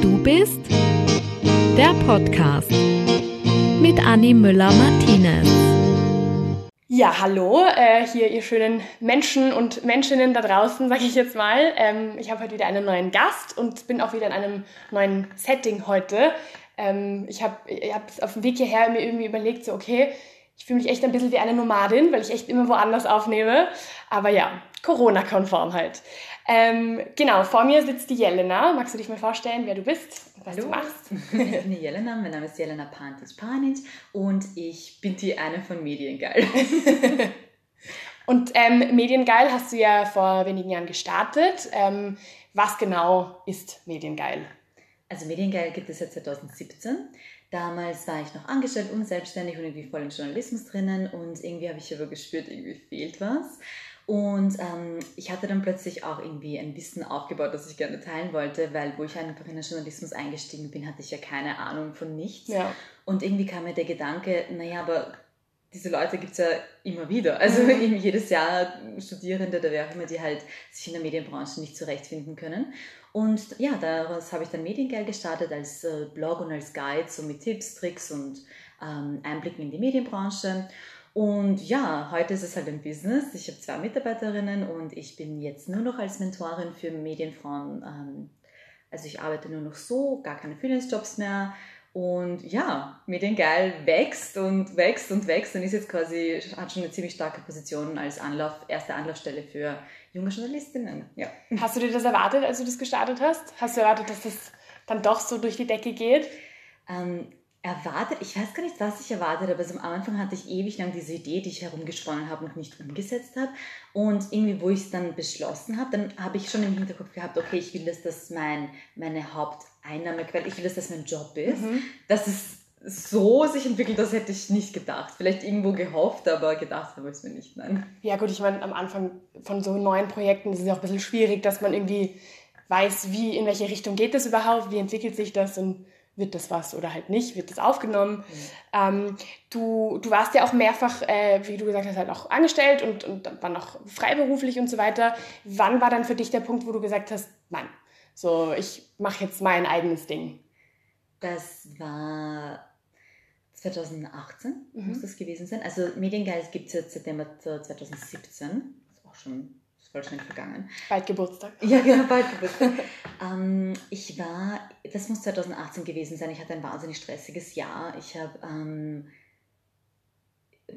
Du bist der Podcast mit Anni Müller-Martinez. Ja, hallo, äh, hier ihr schönen Menschen und Menschinnen da draußen, sage ich jetzt mal. Ähm, ich habe heute wieder einen neuen Gast und bin auch wieder in einem neuen Setting heute. Ähm, ich habe hab auf dem Weg hierher mir irgendwie überlegt, so okay, ich fühle mich echt ein bisschen wie eine Nomadin, weil ich echt immer woanders aufnehme. Aber ja, Corona-konform halt. Ähm, genau, vor mir sitzt die Jelena. Magst du dich mal vorstellen, wer du bist und was Hallo. du machst? Ich bin die Jelena, mein Name ist Jelena Pantic-Panic und ich bin die eine von Mediengeil. Und ähm, Mediengeil hast du ja vor wenigen Jahren gestartet. Ähm, was genau ist Mediengeil? Also Mediengeil gibt es seit 2017. Damals war ich noch angestellt und selbstständig und irgendwie voll im Journalismus drinnen und irgendwie habe ich aber gespürt, irgendwie fehlt was. Und ähm, ich hatte dann plötzlich auch irgendwie ein Wissen aufgebaut, das ich gerne teilen wollte, weil wo ich einfach in den Journalismus eingestiegen bin, hatte ich ja keine Ahnung von nichts. Ja. Und irgendwie kam mir der Gedanke, naja, aber diese Leute gibt es ja immer wieder. Also Mhm. irgendwie jedes Jahr Studierende oder wer auch immer, die halt sich in der Medienbranche nicht zurechtfinden können. Und ja, daraus habe ich dann Mediengeil gestartet als äh, Blog und als Guide, so mit Tipps, Tricks und ähm, Einblicken in die Medienbranche. Und ja, heute ist es halt ein Business. Ich habe zwei Mitarbeiterinnen und ich bin jetzt nur noch als Mentorin für Medienfrauen. Ähm, also ich arbeite nur noch so, gar keine Freelance-Jobs mehr. Und ja, Mediengeil wächst und wächst und wächst und ist jetzt quasi, hat schon eine ziemlich starke Position als Anlauf, erste Anlaufstelle für junge Journalistinnen. Ja. Hast du dir das erwartet, als du das gestartet hast? Hast du erwartet, dass das dann doch so durch die Decke geht? Ähm, erwartet, ich weiß gar nicht, was ich erwartet habe. Also am Anfang hatte ich ewig lang diese Idee, die ich herumgesponnen habe und nicht umgesetzt habe. Und irgendwie, wo ich es dann beschlossen habe, dann habe ich schon im Hinterkopf gehabt, okay, ich will, dass das mein, meine Haupteinnahmequelle, ich will, dass das mein Job ist. Mhm. Dass es so sich entwickelt, das hätte ich nicht gedacht. Vielleicht irgendwo gehofft, aber gedacht habe ich es mir nicht, nein. Ja gut, ich meine, am Anfang von so neuen Projekten ist es auch ein bisschen schwierig, dass man irgendwie weiß, wie, in welche Richtung geht das überhaupt, wie entwickelt sich das und wird das was oder halt nicht, wird das aufgenommen. Ähm, du, du warst ja auch mehrfach, äh, wie du gesagt hast, halt auch angestellt und, und dann war noch freiberuflich und so weiter. Wann war dann für dich der Punkt, wo du gesagt hast, Mann, so ich mache jetzt mein eigenes Ding? Das war 2018, Mhm. muss das gewesen sein. Also Mediengeil gibt es jetzt September 2017. Ist auch schon ist voll schnell vergangen. Bald Geburtstag. Ja, genau, bald Geburtstag. ähm, ich war, das muss 2018 gewesen sein, ich hatte ein wahnsinnig stressiges Jahr. Ich habe ähm,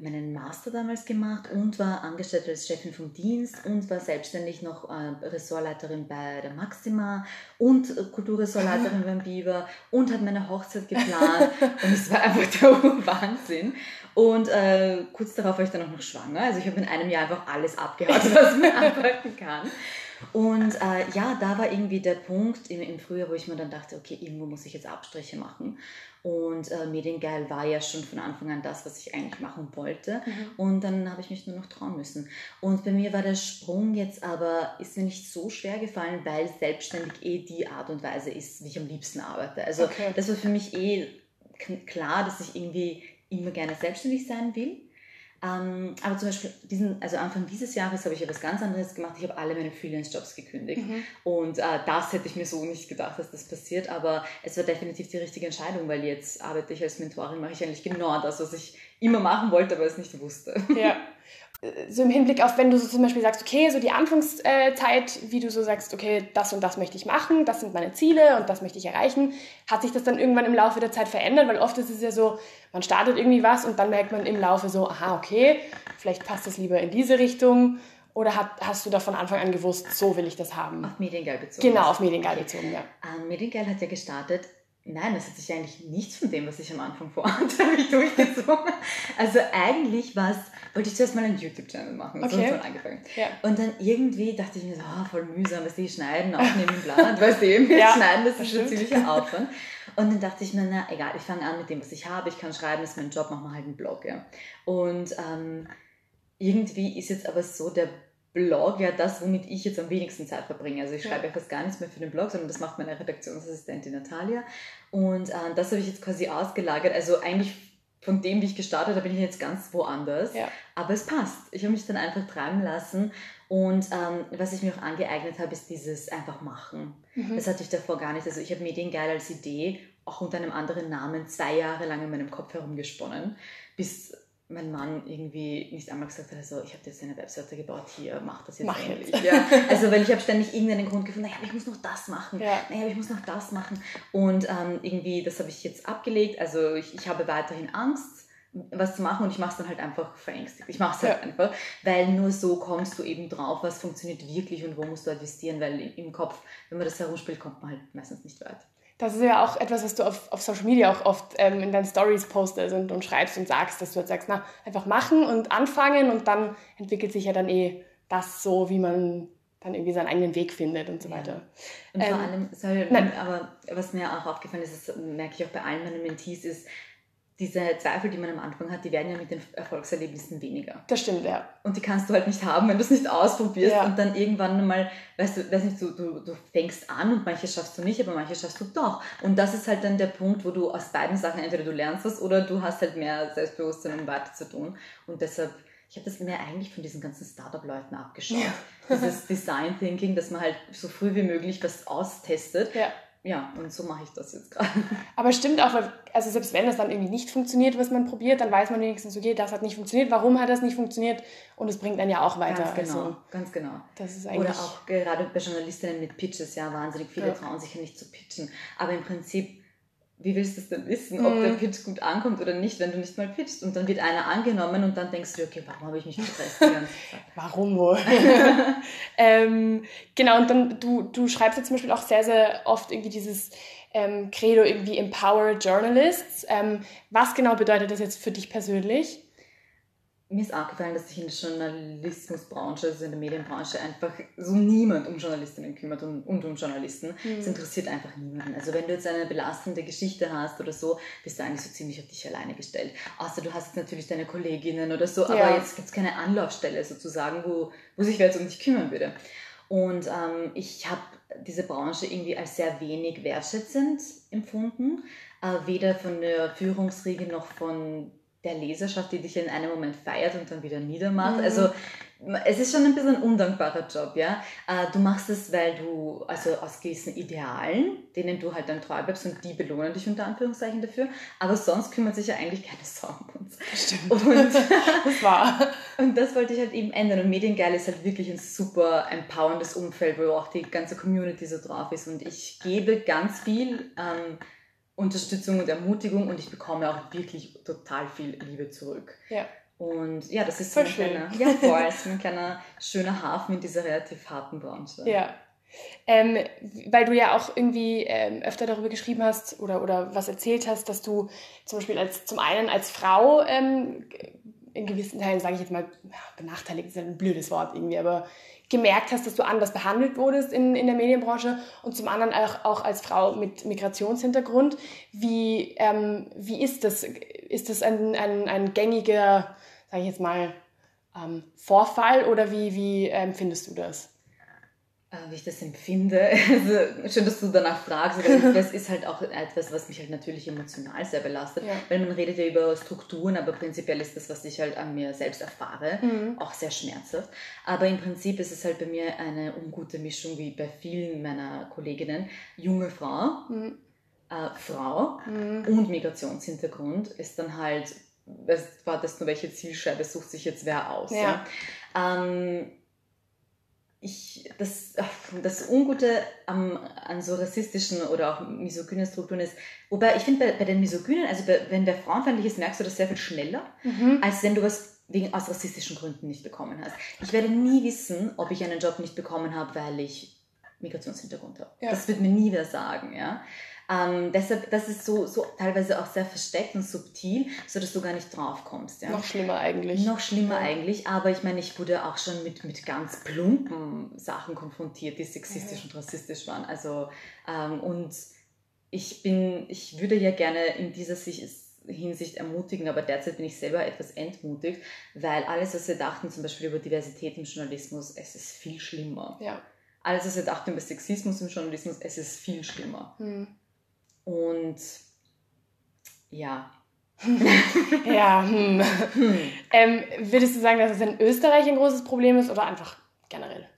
meinen Master damals gemacht und war angestellt als Chefin vom Dienst und war selbstständig noch äh, Ressortleiterin bei der Maxima und äh, Kulturressortleiterin beim Biber und hat meine Hochzeit geplant und es war einfach der Wahnsinn. Und äh, kurz darauf war ich dann auch noch schwanger. Also ich habe in einem Jahr einfach alles abgehauen, was man arbeiten kann. Und äh, ja, da war irgendwie der Punkt im, im Frühjahr, wo ich mir dann dachte, okay, irgendwo muss ich jetzt Abstriche machen. Und äh, Mediengeil war ja schon von Anfang an das, was ich eigentlich machen wollte. Und dann habe ich mich nur noch trauen müssen. Und bei mir war der Sprung jetzt aber, ist mir nicht so schwer gefallen, weil selbstständig eh die Art und Weise ist, wie ich am liebsten arbeite. Also Okay. das war für mich eh klar, dass ich irgendwie immer gerne selbstständig sein will. Ähm, aber zum Beispiel, diesen, also Anfang dieses Jahres habe ich etwas ganz anderes gemacht. Ich habe alle meine Freelance-Jobs gekündigt. Mhm. Und äh, das hätte ich mir so nicht gedacht, dass das passiert. Aber es war definitiv die richtige Entscheidung, weil jetzt arbeite ich als Mentorin, mache ich eigentlich genau das, was ich immer machen wollte, aber es nicht wusste. Ja. So im Hinblick auf, wenn du so zum Beispiel sagst, okay, so die Anfangszeit, wie du so sagst, okay, das und das möchte ich machen, das sind meine Ziele und das möchte ich erreichen, hat sich das dann irgendwann im Laufe der Zeit verändert? Weil oft ist es ja so, man startet irgendwie was und dann merkt man im Laufe so, aha, okay, vielleicht passt das lieber in diese Richtung. Oder hat, hast du da von Anfang an gewusst, so will ich das haben? Auf Mediengeil bezogen. Genau, auf Mediengeil bezogen, ja. Ähm, Mediengeil hat ja gestartet. Nein, das hat sich eigentlich nichts von dem, was ich am Anfang vorhatte, habe ich durchgezogen. Also eigentlich war's, wollte ich zuerst mal einen YouTube-Channel machen. So Okay. es angefangen. Ja. Und dann irgendwie dachte ich mir so, ah, voll mühsam, was die schneiden, aufnehmen. Du weißt eben, Ja, schneiden, das das ist schon ziemlicher Aufwand. Und dann dachte ich mir, na egal, ich fange an mit dem, was ich habe, ich kann schreiben, das ist mein Job, mach mal halt einen Blog, ja. Und ähm, irgendwie ist jetzt aber so der Blog ja das, womit ich jetzt am wenigsten Zeit verbringe. Also ich schreibe ja fast gar nichts mehr für den Blog, sondern das macht meine Redaktionsassistentin Natalia. Und äh, das habe ich jetzt quasi ausgelagert. Also eigentlich von dem, wie ich gestartet habe, bin ich jetzt ganz woanders. Ja. Aber es passt. Ich habe mich dann einfach treiben lassen. Und ähm, was ich mir auch angeeignet habe, ist dieses einfach machen. Mhm. Das hatte ich davor gar nicht. Also ich habe Mediengeil als Idee, auch unter einem anderen Namen, zwei Jahre lang in meinem Kopf herumgesponnen, bis mein Mann irgendwie nicht einmal gesagt hat, also ich habe jetzt eine Webseite gebaut, hier, mach das jetzt Mach endlich. jetzt. Ja. Also weil ich habe ständig irgendeinen Grund gefunden, naja, aber ich muss noch das machen, Ja. naja, aber ich muss noch das machen. Und ähm, irgendwie, das habe ich jetzt abgelegt. Also ich, ich habe weiterhin Angst, was zu machen und ich mache es dann halt einfach verängstigt. Ich mache es halt Ja. einfach, weil nur so kommst du eben drauf, was funktioniert wirklich und wo musst du investieren, weil im Kopf, wenn man das herumspielt, kommt man halt meistens nicht weit. Das ist ja auch etwas, was du auf, auf Social Media auch oft ähm, in deinen Stories postest und, und schreibst und sagst, dass du halt sagst, na, einfach machen und anfangen und dann entwickelt sich ja dann eh das so, wie man dann irgendwie seinen eigenen Weg findet und so Ja. weiter. Und vor Ähm, allem, sorry, nein. aber was mir auch aufgefallen ist, das merke ich auch bei allen meinen Mentees, ist, diese Zweifel, die man am Anfang hat, die werden ja mit den Erfolgserlebnissen weniger. Das stimmt, ja. Und die kannst du halt nicht haben, wenn du es nicht ausprobierst Ja. und dann irgendwann mal, weißt du, weiß nicht, du, du, du fängst an und manche schaffst du nicht, aber manche schaffst du doch. Und das ist halt dann der Punkt, wo du aus beiden Sachen entweder du lernst was oder du hast halt mehr Selbstbewusstsein, um weiter zu tun. Und deshalb, ich habe das mir eigentlich von diesen ganzen Startup-Leuten abgeschaut. Dieses Design Thinking, dass man halt so früh wie möglich was austestet. ja. Ja, und so mache ich das jetzt gerade. Aber es stimmt auch, weil, also selbst wenn das dann irgendwie nicht funktioniert, was man probiert, dann weiß man wenigstens, okay, das hat nicht funktioniert, warum hat das nicht funktioniert und es bringt dann ja auch weiter. Ganz genau, Also, ganz genau. das ist eigentlich. Oder auch gerade bei Journalistinnen mit Pitches, ja, wahnsinnig viele Ja. trauen sich ja nicht zu pitchen. Aber im Prinzip, wie willst du es denn wissen, ob Mhm. der Pitch gut ankommt oder nicht, wenn du nicht mal pitchst? Und dann wird einer angenommen und dann denkst du, okay, warum habe ich mich gestresst die ganze Zeit? Warum wohl? ähm, genau, und dann, du, du schreibst ja zum Beispiel auch sehr, sehr oft irgendwie dieses ähm, Credo irgendwie Empower Journalists. Ähm, was genau bedeutet das jetzt für dich persönlich? Mir ist aufgefallen, dass sich in der Journalismusbranche, also in der Medienbranche, einfach so niemand um Journalistinnen kümmert und, und um Journalisten. Es interessiert einfach niemanden. Also wenn du jetzt eine belastende Geschichte hast oder so, bist du eigentlich so ziemlich auf dich alleine gestellt. Außer du hast jetzt natürlich deine Kolleginnen oder so, aber Ja. jetzt gibt es keine Anlaufstelle sozusagen, wo, wo sich wer jetzt um dich kümmern würde. Und ähm, ich habe diese Branche irgendwie als sehr wenig wertschätzend empfunden, äh, weder von der Führungsriege noch von der Leserschaft, die dich in einem Moment feiert und dann wieder niedermacht. Mhm. Also es ist schon ein bisschen ein undankbarer Job, ja. Äh, Du machst es, weil du, also aus gewissen Idealen, denen du halt dann treu bleibst und die belohnen dich unter Anführungszeichen dafür, aber sonst kümmert sich ja eigentlich keine Sau um uns. Stimmt. Und Das war. und das wollte ich halt eben ändern. Und Mediengeil ist halt wirklich ein super empowerndes Umfeld, wo auch die ganze Community so drauf ist. Und ich gebe ganz viel ähm, Unterstützung und Ermutigung und ich bekomme auch wirklich total viel Liebe zurück. Ja. Und ja, das ist Voll so ein schön. kleiner, ja, voll, ist ein kleiner schöner Hafen in dieser relativ harten Branche. Ja. Ähm, weil du ja auch irgendwie ähm, öfter darüber geschrieben hast oder, oder was erzählt hast, dass du zum Beispiel als zum einen als Frau ähm, in gewissen Teilen, sage ich jetzt mal, benachteiligt ist ein blödes Wort irgendwie, aber gemerkt hast, dass du anders behandelt wurdest in, in der Medienbranche und zum anderen auch, auch als Frau mit Migrationshintergrund. Wie, ähm, wie ist das? Ist das ein, ein, ein gängiger, sage ich jetzt mal, ähm, Vorfall oder wie, wie ähm, findest du das? Äh, Wie ich das empfinde, also schön, dass du danach fragst, aber das ist halt auch etwas, was mich halt natürlich emotional sehr belastet, Ja. weil man redet ja über Strukturen, aber prinzipiell ist das, was ich halt an mir selbst erfahre, Mhm. auch sehr schmerzhaft. Aber im Prinzip ist es halt bei mir eine ungute Mischung, wie bei vielen meiner Kolleginnen. Junge Frau, Mhm. äh, Frau Mhm. und Migrationshintergrund ist dann halt, das wartest nur, welche Zielscheibe sucht sich jetzt wer aus. Ja. Ja? Ähm, ich, das, das Ungute am, an so rassistischen oder auch misogynen Strukturen ist, wobei ich finde, bei, bei den misogynen, also bei, wenn der frauenfeindlich ist, merkst du das sehr viel schneller, Mhm. als wenn du was wegen, aus rassistischen Gründen nicht bekommen hast. Ich werde nie wissen, ob ich einen Job nicht bekommen habe, weil ich Migrationshintergrund habe. Ja. Das wird mir nie wer sagen, ja. Ähm, deshalb, das ist so, so teilweise auch sehr versteckt und subtil, sodass du gar nicht drauf kommst. Ja? Noch schlimmer eigentlich. Noch schlimmer Ja. eigentlich, aber ich meine, ich wurde auch schon mit, mit ganz plumpen Sachen konfrontiert, die sexistisch Mhm. und rassistisch waren. Also, ähm, und ich bin, ich würde ja gerne in dieser Sicht, Hinsicht ermutigen, aber derzeit bin ich selber etwas entmutigt, weil alles, was wir dachten, zum Beispiel über Diversität im Journalismus, es ist viel schlimmer. Ja. Alles, was wir dachten über Sexismus im Journalismus, es ist viel schlimmer. Mhm. Und ja, ja, hm. hm. Ähm, würdest du sagen, dass es in Österreich ein großes Problem ist oder einfach generell?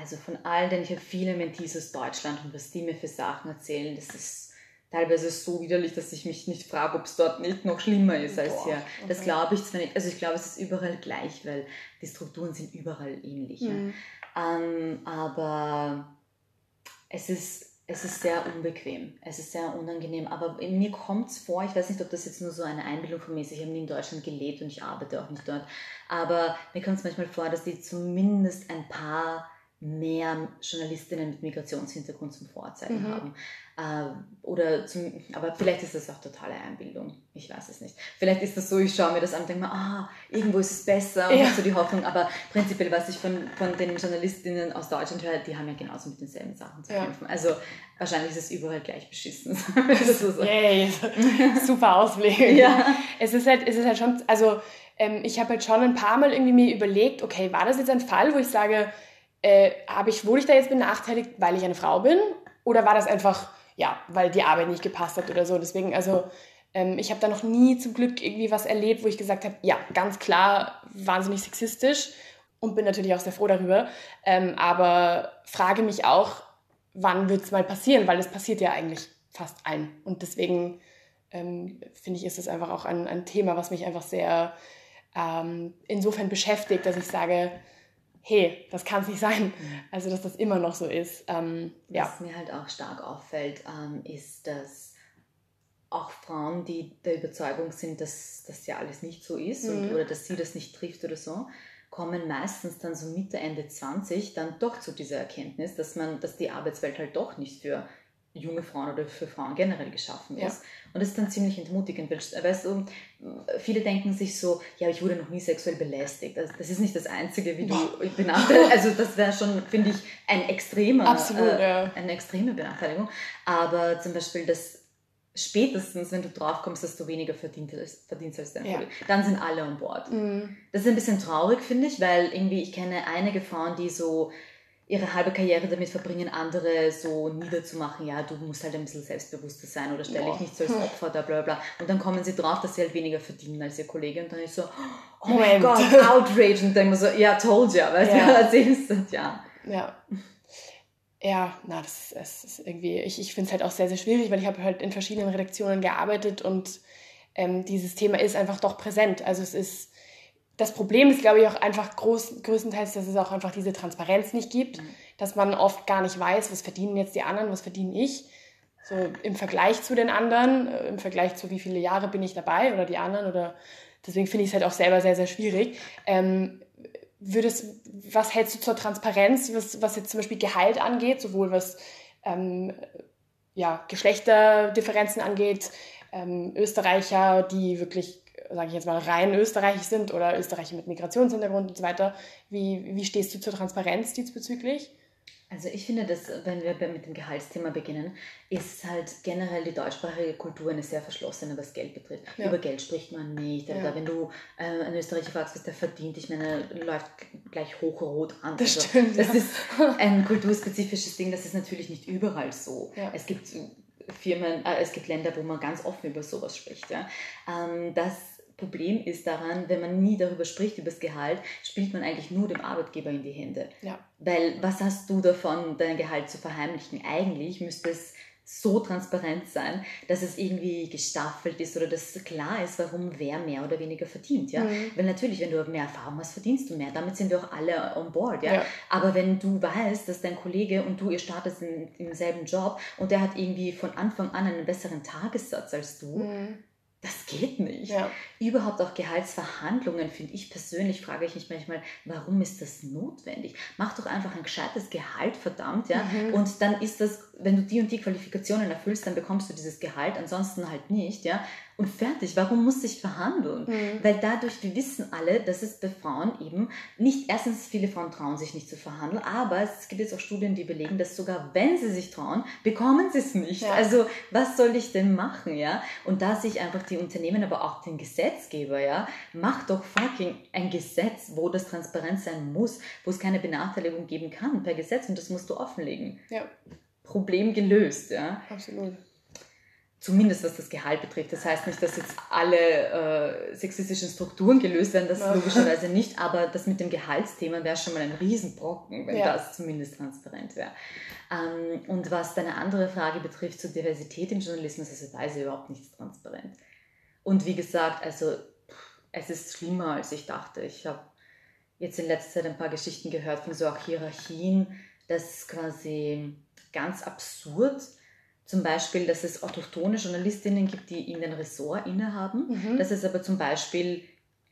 Also von all den, ich habe viele Mentees aus Deutschland und was die mir für Sachen erzählen, das ist teilweise so widerlich, dass ich mich nicht frage, ob es dort nicht noch schlimmer ist als Boah, hier. Das okay. glaube ich zwar nicht. Also ich glaube, es ist überall gleich, weil die Strukturen sind überall ähnlich. Mhm. Ähm, aber es ist es ist sehr unbequem, es ist sehr unangenehm, aber mir kommt es vor, ich weiß nicht, ob das jetzt nur so eine Einbildung von mir ist, ich habe nie in Deutschland gelebt und ich arbeite auch nicht dort, aber mir kommt es manchmal vor, dass die zumindest ein paar mehr Journalistinnen mit Migrationshintergrund zum Vorzeigen mhm. haben. Äh, oder zum, aber vielleicht ist das auch totale Einbildung. Ich weiß es nicht. Vielleicht ist das so, ich schaue mir das an und denke mir, ah, irgendwo ist es besser und ja. habe so die Hoffnung. Aber prinzipiell, was ich von, von den Journalistinnen aus Deutschland höre, die haben ja genauso mit denselben Sachen zu ja. kämpfen. Also wahrscheinlich ist es überall gleich beschissen. so Yay, super Ausblick. Ja. Es ist halt, es ist halt schon, also ähm, ich habe halt schon ein paar Mal irgendwie mir überlegt, okay, war das jetzt ein Fall, wo ich sage, äh, habe ich, wurde ich da jetzt benachteiligt, weil ich eine Frau bin? Oder war das einfach, ja, weil die Arbeit nicht gepasst hat oder so? Deswegen, also ähm, ich habe da noch nie zum Glück irgendwie was erlebt, wo ich gesagt habe, ja, ganz klar, wahnsinnig sexistisch und bin natürlich auch sehr froh darüber. Ähm, aber frage mich auch, wann wird es mal passieren? Weil es passiert ja eigentlich fast allen. Und deswegen ähm, finde ich, ist es einfach auch ein, ein Thema, was mich einfach sehr ähm, insofern beschäftigt, dass ich sage, hey, das kann es nicht sein. Mhm. Also, dass das immer noch so ist. Ähm, ja. Was mir halt auch stark auffällt, ähm, ist, dass auch Frauen, die der Überzeugung sind, dass das ja alles nicht so ist mhm. und, oder dass sie das nicht trifft oder so, kommen meistens dann so Mitte, Ende 20 dann doch zu dieser Erkenntnis, dass man, dass die Arbeitswelt halt doch nicht für junge Frauen oder für Frauen generell geschaffen ist. Ja. Und das ist dann ziemlich entmutigend, weil, weißt du, viele denken sich so, ja, ich wurde noch nie sexuell belästigt. Das, das ist nicht das Einzige, wie du benachteiligt. Also das wäre schon, finde ich, ein extremer, Absolut, äh, ja. eine extreme Benachteiligung. Aber zum Beispiel das spätestens, wenn du draufkommst, dass du weniger verdient, verdienst als dein ja. Kollege, dann sind alle an Bord. Mhm. Das ist ein bisschen traurig, finde ich, weil irgendwie ich kenne einige Frauen, die so ihre halbe Karriere damit verbringen, andere so niederzumachen, ja, du musst halt ein bisschen selbstbewusster sein oder stell dich nicht so als hm. Opfer da, bla bla. Und dann kommen sie drauf, dass sie halt weniger verdienen als ihr Kollege und dann ist so, oh mein Gott, outrage und dann immer so, ja, told ya, weißt ja. du, erzählst das, ja. Ja. Ja, na, das ist, das ist irgendwie, ich, ich finde es halt auch sehr, sehr schwierig, weil ich habe halt in verschiedenen Redaktionen gearbeitet und ähm, dieses Thema ist einfach doch präsent. Also es ist, das Problem ist, glaube ich, auch einfach groß, größtenteils, dass es auch einfach diese Transparenz nicht gibt, mhm. dass man oft gar nicht weiß, was verdienen jetzt die anderen, was verdiene ich. So im Vergleich zu den anderen, äh, im Vergleich zu wie viele Jahre bin ich dabei oder die anderen oder deswegen finde ich es halt auch selber sehr, sehr schwierig. Ähm, würdest, was hältst du zur Transparenz, was, was jetzt zum Beispiel Gehalt angeht, sowohl was ähm, ja, Geschlechterdifferenzen angeht, ähm, Österreicher, die wirklich sage ich jetzt mal, rein österreichisch sind oder Österreicher mit Migrationshintergrund und so weiter. Wie, wie stehst du zur Transparenz diesbezüglich? Also ich finde, dass wenn wir mit dem Gehaltsthema beginnen, ist halt generell die deutschsprachige Kultur eine sehr verschlossene, was Geld betrifft. Ja. Über Geld spricht man nicht. Ja. Oder wenn du äh, einen Österreicher fragst, was der verdient, ich meine, läuft gleich hochrot an. Das also, stimmt. Das ja. ist ein kulturspezifisches Ding, das ist natürlich nicht überall so. Es gibt Firmen, äh, es gibt Länder, wo man ganz offen über sowas spricht. Ja. Ähm, das Problem ist daran, wenn man nie darüber spricht, über das Gehalt, spielt man eigentlich nur dem Arbeitgeber in die Hände. Ja. Weil was hast du davon, dein Gehalt zu verheimlichen? Eigentlich müsste es so transparent sein, dass es irgendwie gestaffelt ist oder dass klar ist, warum wer mehr oder weniger verdient. Ja? Mhm. Weil natürlich, wenn du mehr Erfahrung hast, verdienst du mehr. Damit sind wir auch alle on board. Ja? ja. Aber wenn du weißt, dass dein Kollege und du, ihr startet in, im selben Job und der hat irgendwie von Anfang an einen besseren Tagessatz als du, mhm das geht nicht. Ja. Überhaupt auch Gehaltsverhandlungen, finde ich persönlich, frage ich mich manchmal, warum ist das notwendig? Mach doch einfach ein gescheites Gehalt, verdammt, ja. Mhm. Und dann ist das, wenn du die und die Qualifikationen erfüllst, dann bekommst du dieses Gehalt, ansonsten halt nicht, ja und fertig. Warum muss ich verhandeln? Mhm. Weil dadurch, wir wissen alle, dass es bei Frauen eben nicht, erstens, viele Frauen trauen sich nicht zu verhandeln, aber es gibt jetzt auch Studien, die belegen, dass sogar wenn sie sich trauen, bekommen sie es nicht. Ja. Also, was soll ich denn machen, ja? Und da sich einfach die Unternehmen, aber auch den Gesetzgeber, ja, macht doch fucking ein Gesetz, wo das transparent sein muss, wo es keine Benachteiligung geben kann per Gesetz und das musst du offenlegen. Ja. Problem gelöst, ja. Absolut. Zumindest was das Gehalt betrifft. Das heißt nicht, dass jetzt alle äh, sexistischen Strukturen gelöst werden, das ja. logischerweise nicht, aber das mit dem Gehaltsthema wäre schon mal ein Riesenbrocken, wenn ja. das zumindest transparent wäre. Ähm, und was deine andere Frage betrifft zur Diversität im Journalismus, also da ist überhaupt nichts transparent. Und wie gesagt, also es ist schlimmer, als ich dachte. Ich habe jetzt in letzter Zeit ein paar Geschichten gehört von so auch Hierarchien, das quasi ganz absurd zum Beispiel, dass es autochtone Journalistinnen gibt, die irgendein Ressort innehaben, mhm. dass es aber zum Beispiel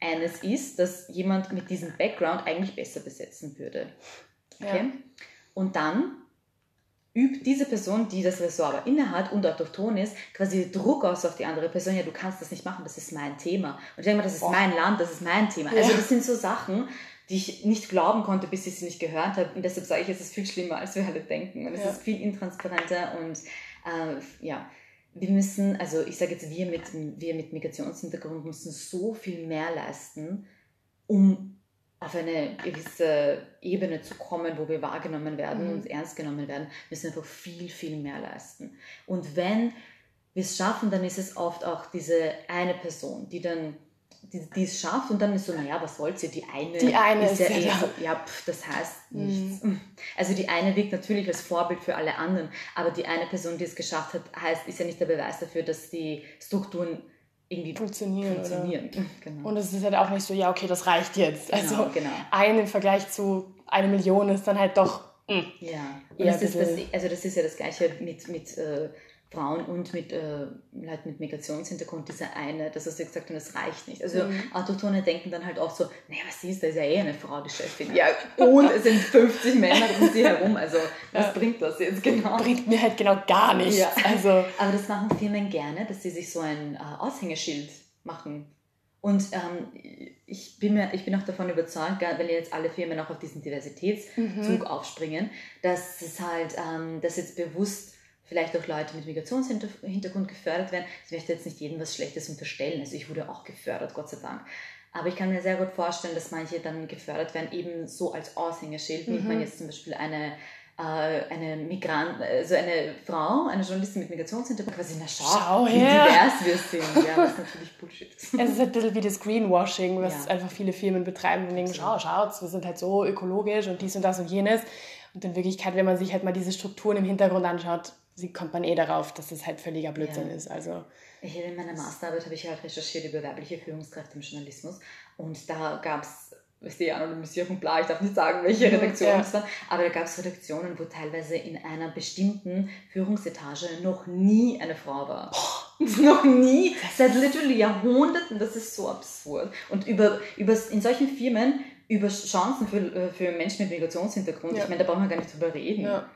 eines ist, dass jemand mit diesem Background eigentlich besser besetzen würde. Okay? Ja. Und dann übt diese Person, die das Ressort aber innehat und autochton ist, quasi Druck aus auf die andere Person, ja, du kannst das nicht machen, das ist mein Thema. Und ich denke mal, das ist Boah. mein Land, das ist mein Thema. Ja. Also das sind so Sachen, die ich nicht glauben konnte, bis ich sie nicht gehört habe. Und deshalb sage ich, es ist viel schlimmer, als wir alle denken. Und es ja. ist viel intransparenter und äh, ja, wir müssen, also ich sage jetzt, wir mit, wir mit Migrationshintergrund müssen so viel mehr leisten, um auf eine gewisse Ebene zu kommen, wo wir wahrgenommen werden mhm. und ernst genommen werden, müssen einfach viel, viel mehr leisten. Und wenn wir es schaffen, dann ist es oft auch diese eine Person, die dann die, die es schafft und dann ist so, naja, was soll's ihr? Die eine, die eine ist, ja, eh so, ja, pff, das heißt mhm. nichts. Mhm. Also die eine wirkt natürlich als Vorbild für alle anderen, aber die eine Person, die es geschafft hat, heißt, ist ja nicht der Beweis dafür, dass die Strukturen irgendwie funktionieren. funktionieren. Genau. Und es ist halt auch nicht so, ja, okay, das reicht jetzt. Genau, also genau. ein im Vergleich zu eine Million ist dann halt doch. Hm, ja, und das ist das, also das ist ja das Gleiche mit, mit äh, Frauen und mit äh, Leuten mit Migrationshintergrund, dieser eine, dass er gesagt hat, das reicht nicht. Also mhm. Autochtone denken dann halt auch so, naja, was ist, da ist ja eh eine Frau, die Chefin. Ja, und es sind 50 Männer um sie herum, also was ja. bringt das jetzt genau? Bringt mir halt genau gar nichts. Ja. Also. Aber das machen Firmen gerne, dass sie sich so ein äh, Aushängeschild machen. Und ähm, ich, bin mir, ich bin auch davon überzeugt, wenn jetzt alle Firmen auch auf diesen Diversitätszug mhm. aufspringen, dass es halt, ähm, dass jetzt bewusst vielleicht auch Leute mit Migrationshintergrund gefördert werden. Ich möchte jetzt nicht jedem was Schlechtes unterstellen. Also ich wurde auch gefördert, Gott sei Dank. Aber ich kann mir sehr gut vorstellen, dass manche dann gefördert werden, eben so als Aushängeschild. Mhm. Nimmt man jetzt zum Beispiel eine, äh, eine Migrant, also eine Frau, eine Journalistin mit Migrationshintergrund, quasi, na schau, schau wie divers wir sind. Ja, was natürlich Bullshit ist. Es ist halt ein bisschen wie das Greenwashing, was ja. einfach viele Firmen betreiben und denken, schau, schaut, wir sind halt so ökologisch und dies und das und jenes. Und in Wirklichkeit, wenn man sich halt mal diese Strukturen im Hintergrund anschaut, kommt man eh darauf, dass das halt völliger Blödsinn ja. ist. Also ich in meiner Masterarbeit habe ich halt recherchiert über weibliche Führungskräfte im Journalismus und da gab es, weißt du, Anonymisierung, bla, ich darf nicht sagen, welche mhm, Redaktion ja. es war, aber da gab es Redaktionen, wo teilweise in einer bestimmten Führungsetage noch nie eine Frau war. noch nie, seit literally Jahrhunderten, das ist so absurd. Und über, über, in solchen Firmen über Chancen für, äh, für Menschen mit Migrationshintergrund, ja. ich meine, da brauchen wir gar nicht drüber reden. Ja.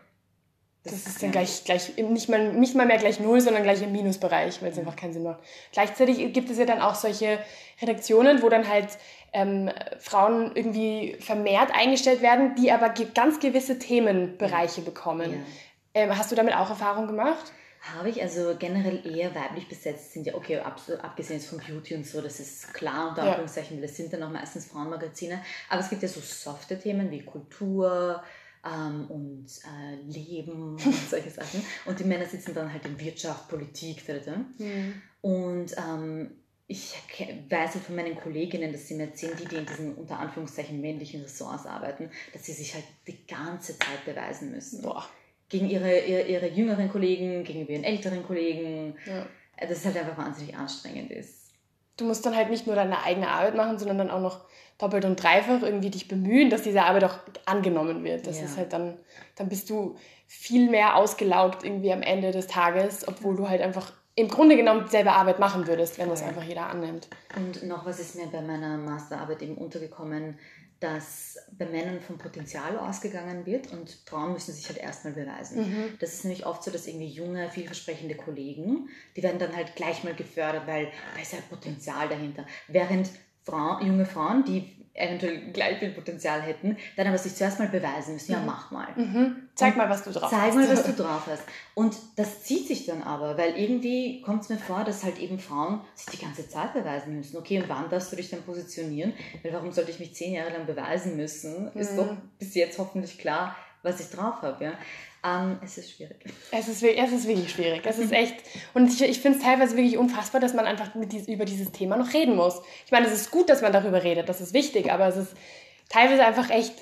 Das, das ist dann gleich, gleich nicht, mal, nicht mal mehr gleich null, sondern gleich im Minusbereich, weil es einfach keinen Sinn macht. Gleichzeitig gibt es ja dann auch solche Redaktionen, wo dann halt ähm, Frauen irgendwie vermehrt eingestellt werden, die aber ganz gewisse Themenbereiche bekommen. Ja. Ähm, hast du damit auch Erfahrung gemacht? Habe ich, also generell eher weiblich besetzt sind ja, okay, ab, abgesehen von Beauty und so, das ist klar, unter Anführungszeichen, ja. das sind dann auch meistens Frauenmagazine, aber es gibt ja so softe Themen wie Kultur, ähm, und äh, Leben und solche Sachen. Und die Männer sitzen dann halt in Wirtschaft, Politik, da, da. Mhm. Und ähm, ich weiß halt von meinen Kolleginnen, dass sie mir erzählen, die, die in diesen unter Anführungszeichen männlichen Ressorts arbeiten, dass sie sich halt die ganze Zeit beweisen müssen. Boah. Gegen ihre, ihre, ihre jüngeren Kollegen, gegenüber ihren älteren Kollegen. Ja. Dass es halt einfach wahnsinnig anstrengend ist. Du musst dann halt nicht nur deine eigene Arbeit machen, sondern dann auch noch doppelt und dreifach irgendwie dich bemühen, dass diese Arbeit auch angenommen wird. Das ja. ist halt dann, dann bist du viel mehr ausgelaugt irgendwie am Ende des Tages, obwohl du halt einfach im Grunde genommen dieselbe Arbeit machen würdest, wenn das einfach jeder annimmt. Und noch was ist mir bei meiner Masterarbeit eben untergekommen, dass bei Männern vom Potenzial ausgegangen wird und Frauen müssen sich halt erstmal beweisen. Mhm. Das ist nämlich oft so, dass irgendwie junge, vielversprechende Kollegen, die werden dann halt gleich mal gefördert, weil da ist ja Potenzial dahinter. Während Frauen, junge Frauen, die eventuell gleich viel Potenzial hätten, dann aber sich zuerst mal beweisen müssen, ja, mhm. mach mal. Mhm. Zeig mal, was du drauf zeig hast. Zeig mal, was du drauf hast. Und das zieht sich dann aber, weil irgendwie kommt es mir vor, dass halt eben Frauen sich die ganze Zeit beweisen müssen. Okay, und wann darfst du dich dann positionieren? Weil warum sollte ich mich zehn Jahre lang beweisen müssen? Ist mhm. doch bis jetzt hoffentlich klar, was ich drauf habe. Ja. Ähm, es ist schwierig. Es ist, es ist wirklich schwierig. Es ist echt. Und ich, ich finde es teilweise wirklich unfassbar, dass man einfach dies, über dieses Thema noch reden muss. Ich meine, es ist gut, dass man darüber redet, das ist wichtig, aber es ist teilweise einfach echt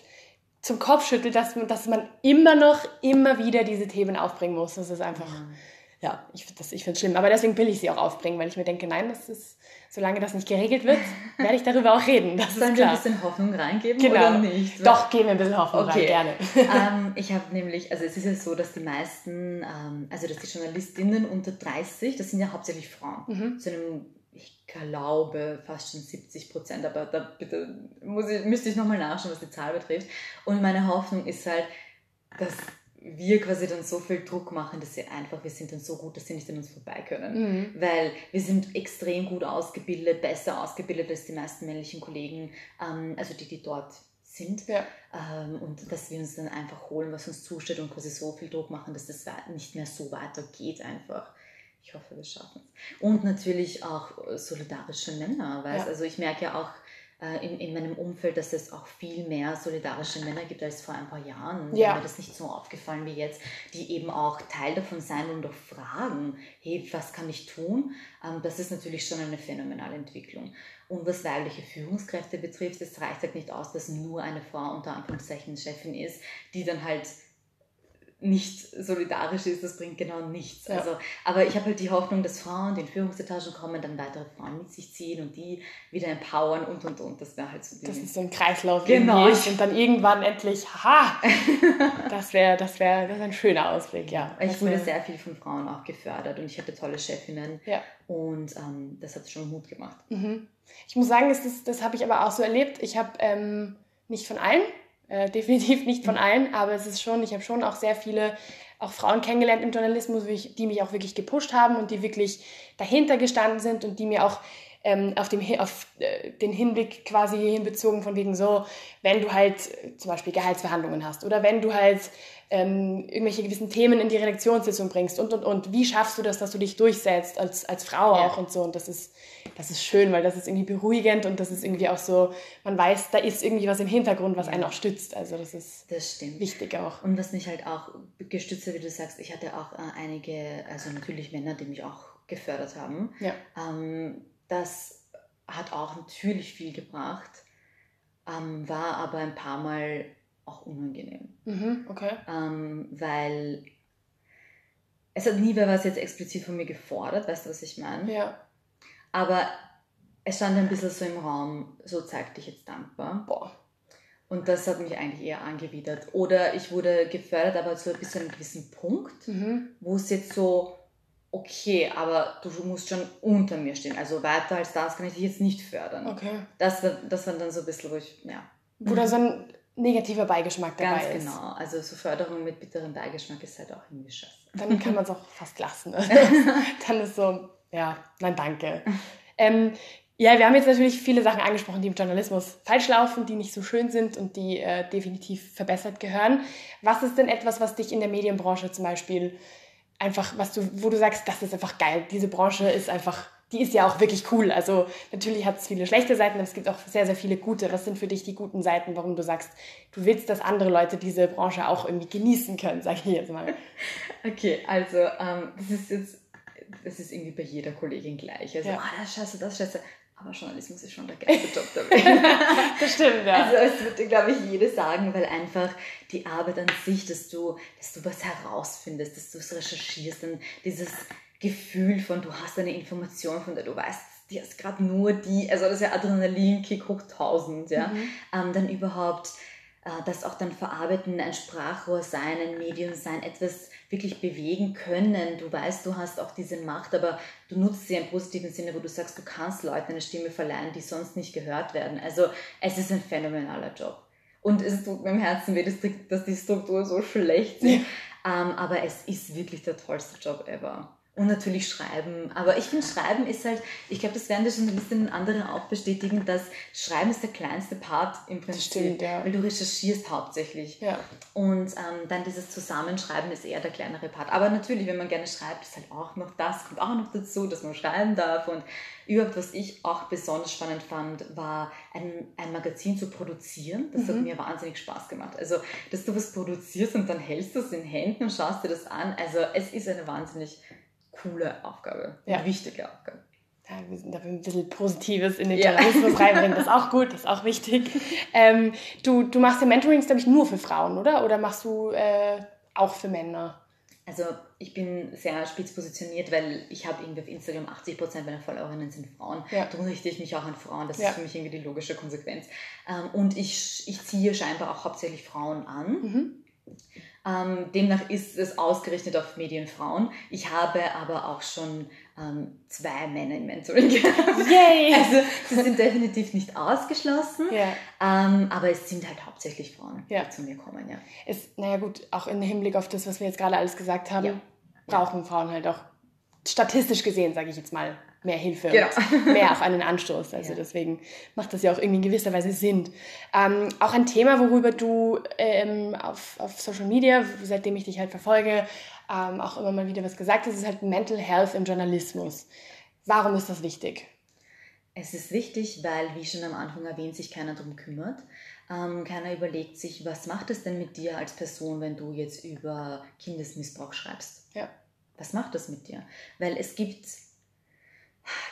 zum Kopfschütteln, dass, dass man immer noch, immer wieder diese Themen aufbringen muss. Das ist einfach. Mhm ja, ich, ich finde es schlimm. Aber deswegen will ich sie auch aufbringen, weil ich mir denke, nein, das ist, solange das nicht geregelt wird, werde ich darüber auch reden. Das Sollen wir ein bisschen Hoffnung reingeben genau. oder nicht? Doch, geben wir ein bisschen Hoffnung okay. rein, gerne. ähm, ich habe nämlich, also es ist ja so, dass die meisten, ähm, also dass die Journalistinnen unter 30, das sind ja hauptsächlich Frauen, mhm. zu einem ich glaube fast schon 70 Prozent, aber da bitte muss ich, müsste ich nochmal nachschauen, was die Zahl betrifft. Und meine Hoffnung ist halt, dass wir quasi dann so viel Druck machen, dass sie einfach, wir sind dann so gut, dass sie nicht an uns vorbei können. Mhm. Weil wir sind extrem gut ausgebildet, besser ausgebildet als die meisten männlichen Kollegen, ähm, also die, die dort sind. Ja. Ähm, und dass wir uns dann einfach holen, was uns zusteht und quasi so viel Druck machen, dass das nicht mehr so weitergeht einfach. Ich hoffe, wir schaffen es. Und natürlich auch solidarische Männer, weißt? Ja. Also ich merke ja auch, in, in meinem Umfeld, dass es auch viel mehr solidarische Männer gibt als vor ein paar Jahren. Ja. Mir das nicht so aufgefallen wie jetzt, die eben auch Teil davon sein und doch fragen, hey, was kann ich tun? Ähm, das ist natürlich schon eine phänomenale Entwicklung. Und was weibliche Führungskräfte betrifft, es reicht halt nicht aus, dass nur eine Frau unter Anführungszeichen Chefin ist, die dann halt nicht solidarisch ist, das bringt genau nichts. Ja. Also, aber ich habe halt die Hoffnung, dass Frauen, die in Führungsetagen kommen, dann weitere Frauen mit sich ziehen und die wieder empowern und und und. Das wäre halt so Das ist so ein Kreislauf genau. und dann irgendwann endlich, ha! das wäre das wär, das wär ein schöner Ausblick, ja. Ich wurde sehr viel von Frauen auch gefördert und ich hatte tolle Chefinnen ja. und ähm, das hat schon Mut gemacht. Mhm. Ich muss sagen, das, das, das habe ich aber auch so erlebt. Ich habe ähm, nicht von allen, äh, definitiv nicht von allen, aber es ist schon, ich habe schon auch sehr viele auch Frauen kennengelernt im Journalismus, die mich auch wirklich gepusht haben und die wirklich dahinter gestanden sind und die mir auch ähm, auf, dem, auf äh, den Hinblick quasi hinbezogen von wegen so, wenn du halt zum Beispiel Gehaltsverhandlungen hast oder wenn du halt ähm, irgendwelche gewissen Themen in die Redaktionssitzung bringst und und und. Wie schaffst du das, dass du dich durchsetzt als, als Frau ja. auch und so. Und das ist, das ist schön, weil das ist irgendwie beruhigend und das ist irgendwie auch so, man weiß, da ist irgendwie was im Hintergrund, was einen auch stützt. Also das ist das stimmt. wichtig auch. Und was mich halt auch gestützt hat, wie du sagst, ich hatte auch äh, einige, also natürlich Männer, die mich auch gefördert haben. Ja. Ähm, das hat auch natürlich viel gebracht, ähm, war aber ein paar Mal auch unangenehm. Mhm, okay. Ähm, weil es hat nie wer was jetzt explizit von mir gefordert, weißt du, was ich meine? Ja. Aber es stand ein bisschen so im Raum, so zeig dich jetzt dankbar. Boah. Und das hat mich eigentlich eher angewidert. Oder ich wurde gefördert, aber zu bis zu einem gewissen Punkt, mhm. wo es jetzt so, okay, aber du musst schon unter mir stehen. Also weiter als das kann ich dich jetzt nicht fördern. Okay. Das war, das war dann so ein bisschen, wo ich, ja. Wo da so ein negativer Beigeschmack dabei Ganz ist. Ganz genau. Also so Förderung mit bitterem Beigeschmack ist halt auch irgendwie scheiße. Dann kann man es auch fast lassen. dann ist so, ja, nein, danke. Ähm, ja, wir haben jetzt natürlich viele Sachen angesprochen, die im Journalismus falsch laufen, die nicht so schön sind und die äh, definitiv verbessert gehören. Was ist denn etwas, was dich in der Medienbranche zum Beispiel einfach, was du, wo du sagst, das ist einfach geil, diese Branche ist einfach die ist ja auch wirklich cool. Also natürlich hat es viele schlechte Seiten, aber es gibt auch sehr, sehr viele gute. Was sind für dich die guten Seiten, warum du sagst, du willst, dass andere Leute diese Branche auch irgendwie genießen können, sage ich jetzt mal. Okay, also ähm, das ist jetzt, das ist irgendwie bei jeder Kollegin gleich. Also, ja. ah, das ist scheiße, das ist scheiße. Aber Journalismus ist schon der geilste Job der Welt. das stimmt, ja. Also es würde, glaube ich, jede sagen, weil einfach die Arbeit an sich, dass du, dass du was herausfindest, dass du es recherchierst, dann dieses Gefühl von, du hast eine Information, von der du weißt, die ist gerade nur die, also das ist ja Adrenalinkick hoch 1000, ja. Mhm. Ähm, dann überhaupt äh, das auch dann verarbeiten, ein Sprachrohr sein, ein Medium sein, etwas wirklich bewegen können. Du weißt, du hast auch diese Macht, aber du nutzt sie im positiven Sinne, wo du sagst, du kannst Leuten eine Stimme verleihen, die sonst nicht gehört werden. Also es ist ein phänomenaler Job. Und es tut mir im Herzen weh, dass die Strukturen so schlecht sind. Ja. Ähm, aber es ist wirklich der tollste Job ever. Und natürlich Schreiben. Aber ich finde, Schreiben ist halt, ich glaube, das werden die Journalistinnen und andere auch bestätigen, dass Schreiben ist der kleinste Part im Prinzip. Stimmt, ja. Weil du recherchierst hauptsächlich. Ja. Und ähm, dann dieses Zusammenschreiben ist eher der kleinere Part. Aber natürlich, wenn man gerne schreibt, ist halt auch noch das, kommt auch noch dazu, dass man schreiben darf. Und überhaupt, was ich auch besonders spannend fand, war ein, ein Magazin zu produzieren. Das mhm. hat mir wahnsinnig Spaß gemacht. Also, dass du was produzierst und dann hältst du es in Händen und schaust dir das an. Also, es ist eine wahnsinnig coole Aufgabe, ja. eine wichtige Aufgabe. Ja, wir sind da ein bisschen Positives in den Journalismus ja. reinbringen. Das ist auch gut, das ist auch wichtig. Ähm, du, du machst ja Mentorings, glaube ich, nur für Frauen, oder? Oder machst du äh, auch für Männer? Also ich bin sehr spitz positioniert, weil ich habe irgendwie auf Instagram 80% meiner Followerinnen sind Frauen. Ja. Darum richte ich mich auch an Frauen. Das ja. ist für mich irgendwie die logische Konsequenz. Ähm, und ich, ich ziehe scheinbar auch hauptsächlich Frauen an. Mhm. Ähm, demnach ist es ausgerichtet auf Medienfrauen. Ich habe aber auch schon ähm, zwei Männer im Mentoring. Yay! also sie sind definitiv nicht ausgeschlossen, ja. ähm, aber es sind halt hauptsächlich Frauen, ja. die zu mir kommen. Ja. Es, naja gut, auch im Hinblick auf das, was wir jetzt gerade alles gesagt haben, ja. brauchen Frauen halt auch statistisch gesehen, sage ich jetzt mal, mehr Hilfe genau. und mehr auch einen Anstoß. Also ja. deswegen macht das ja auch irgendwie in gewisser Weise Sinn. Ähm, auch ein Thema, worüber du ähm, auf, auf Social Media, seitdem ich dich halt verfolge, ähm, auch immer mal wieder was gesagt hast, ist halt Mental Health im Journalismus. Warum ist das wichtig? Es ist wichtig, weil, wie schon am Anfang erwähnt, sich keiner darum kümmert. Ähm, keiner überlegt sich, was macht es denn mit dir als Person, wenn du jetzt über Kindesmissbrauch schreibst? Ja. Was macht das mit dir? Weil es gibt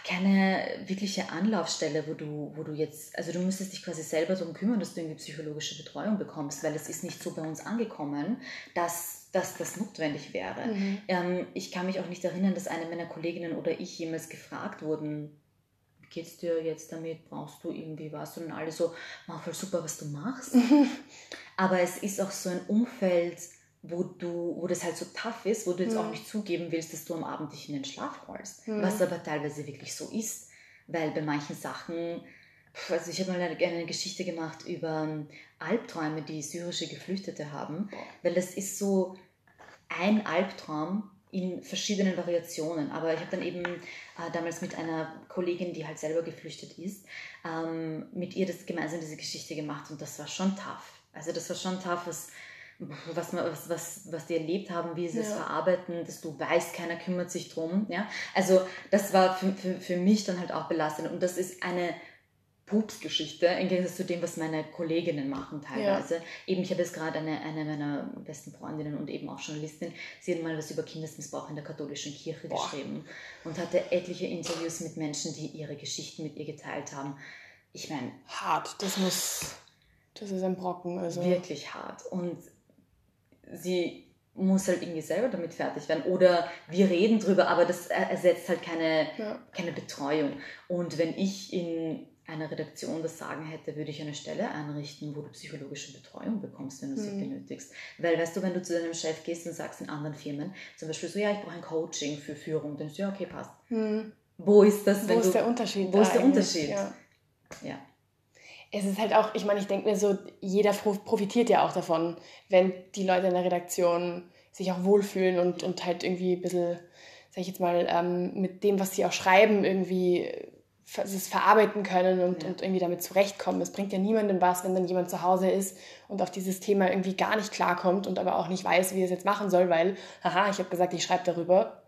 keine wirkliche Anlaufstelle, wo du, wo du jetzt, also du müsstest dich quasi selber darum kümmern, dass du irgendwie psychologische Betreuung bekommst, weil es ist nicht so bei uns angekommen, dass, dass das notwendig wäre. Mhm. Ähm, ich kann mich auch nicht erinnern, dass eine meiner Kolleginnen oder ich jemals gefragt wurden, geht's dir jetzt damit, brauchst du irgendwie was? Und alle so, mach voll super, was du machst. Aber es ist auch so ein Umfeld, wo du, wo das halt so tough ist, wo du jetzt mhm. auch nicht zugeben willst, dass du am Abend dich in den Schlaf holst. Mhm. Was aber teilweise wirklich so ist. Weil bei manchen Sachen, also ich habe mal eine, eine, Geschichte gemacht über ähm, Albträume, die syrische Geflüchtete haben, weil das ist so ein Albtraum in verschiedenen Variationen. Aber ich habe dann eben äh, damals mit einer Kollegin, die halt selber geflüchtet ist, ähm, mit ihr das gemeinsam diese Geschichte gemacht und das war schon tough. Also das war schon tough, was was, was, was, was die erlebt haben, wie sie ja. es verarbeiten, dass du weißt, keiner kümmert sich drum. Ja? Also das war für, für, für mich dann halt auch belastend. Und das ist eine Pupsgeschichte im Gegensatz zu dem, was meine Kolleginnen machen teilweise. Ja. Eben, ich habe jetzt gerade eine, eine meiner besten Freundinnen und eben auch Journalistin, sie hat mal was über Kindesmissbrauch in der katholischen Kirche Boah. geschrieben und hatte etliche Interviews mit Menschen, die ihre Geschichten mit ihr geteilt haben. Ich meine... Hart, das muss... Das ist ein Brocken. Also. Wirklich hart. Und sie muss halt irgendwie selber damit fertig werden. Oder wir reden drüber, aber das ersetzt halt keine, ja. keine Betreuung. Und wenn ich in einer Redaktion das Sagen hätte, würde ich eine Stelle einrichten, wo du psychologische Betreuung bekommst, wenn du sie mhm. benötigst. Weil, weißt du, wenn du zu deinem Chef gehst und sagst in anderen Firmen, zum Beispiel so, ja, ich brauche ein Coaching für Führung, dann ist ja, okay, passt. Mhm. Wo ist das? Wo ist du, der Unterschied? Wo ist der Unterschied? Ja. ja es ist halt auch, ich meine, ich denke mir so, jeder profitiert ja auch davon, wenn die Leute in der Redaktion sich auch wohlfühlen und, und halt irgendwie ein bisschen, sag ich jetzt mal, ähm, mit dem, was sie auch schreiben, irgendwie es verarbeiten können und, ja. und irgendwie damit zurechtkommen. Es bringt ja niemandem was, wenn dann jemand zu Hause ist und auf dieses Thema irgendwie gar nicht klarkommt und aber auch nicht weiß, wie er es jetzt machen soll, weil, haha, ich habe gesagt, ich schreibe darüber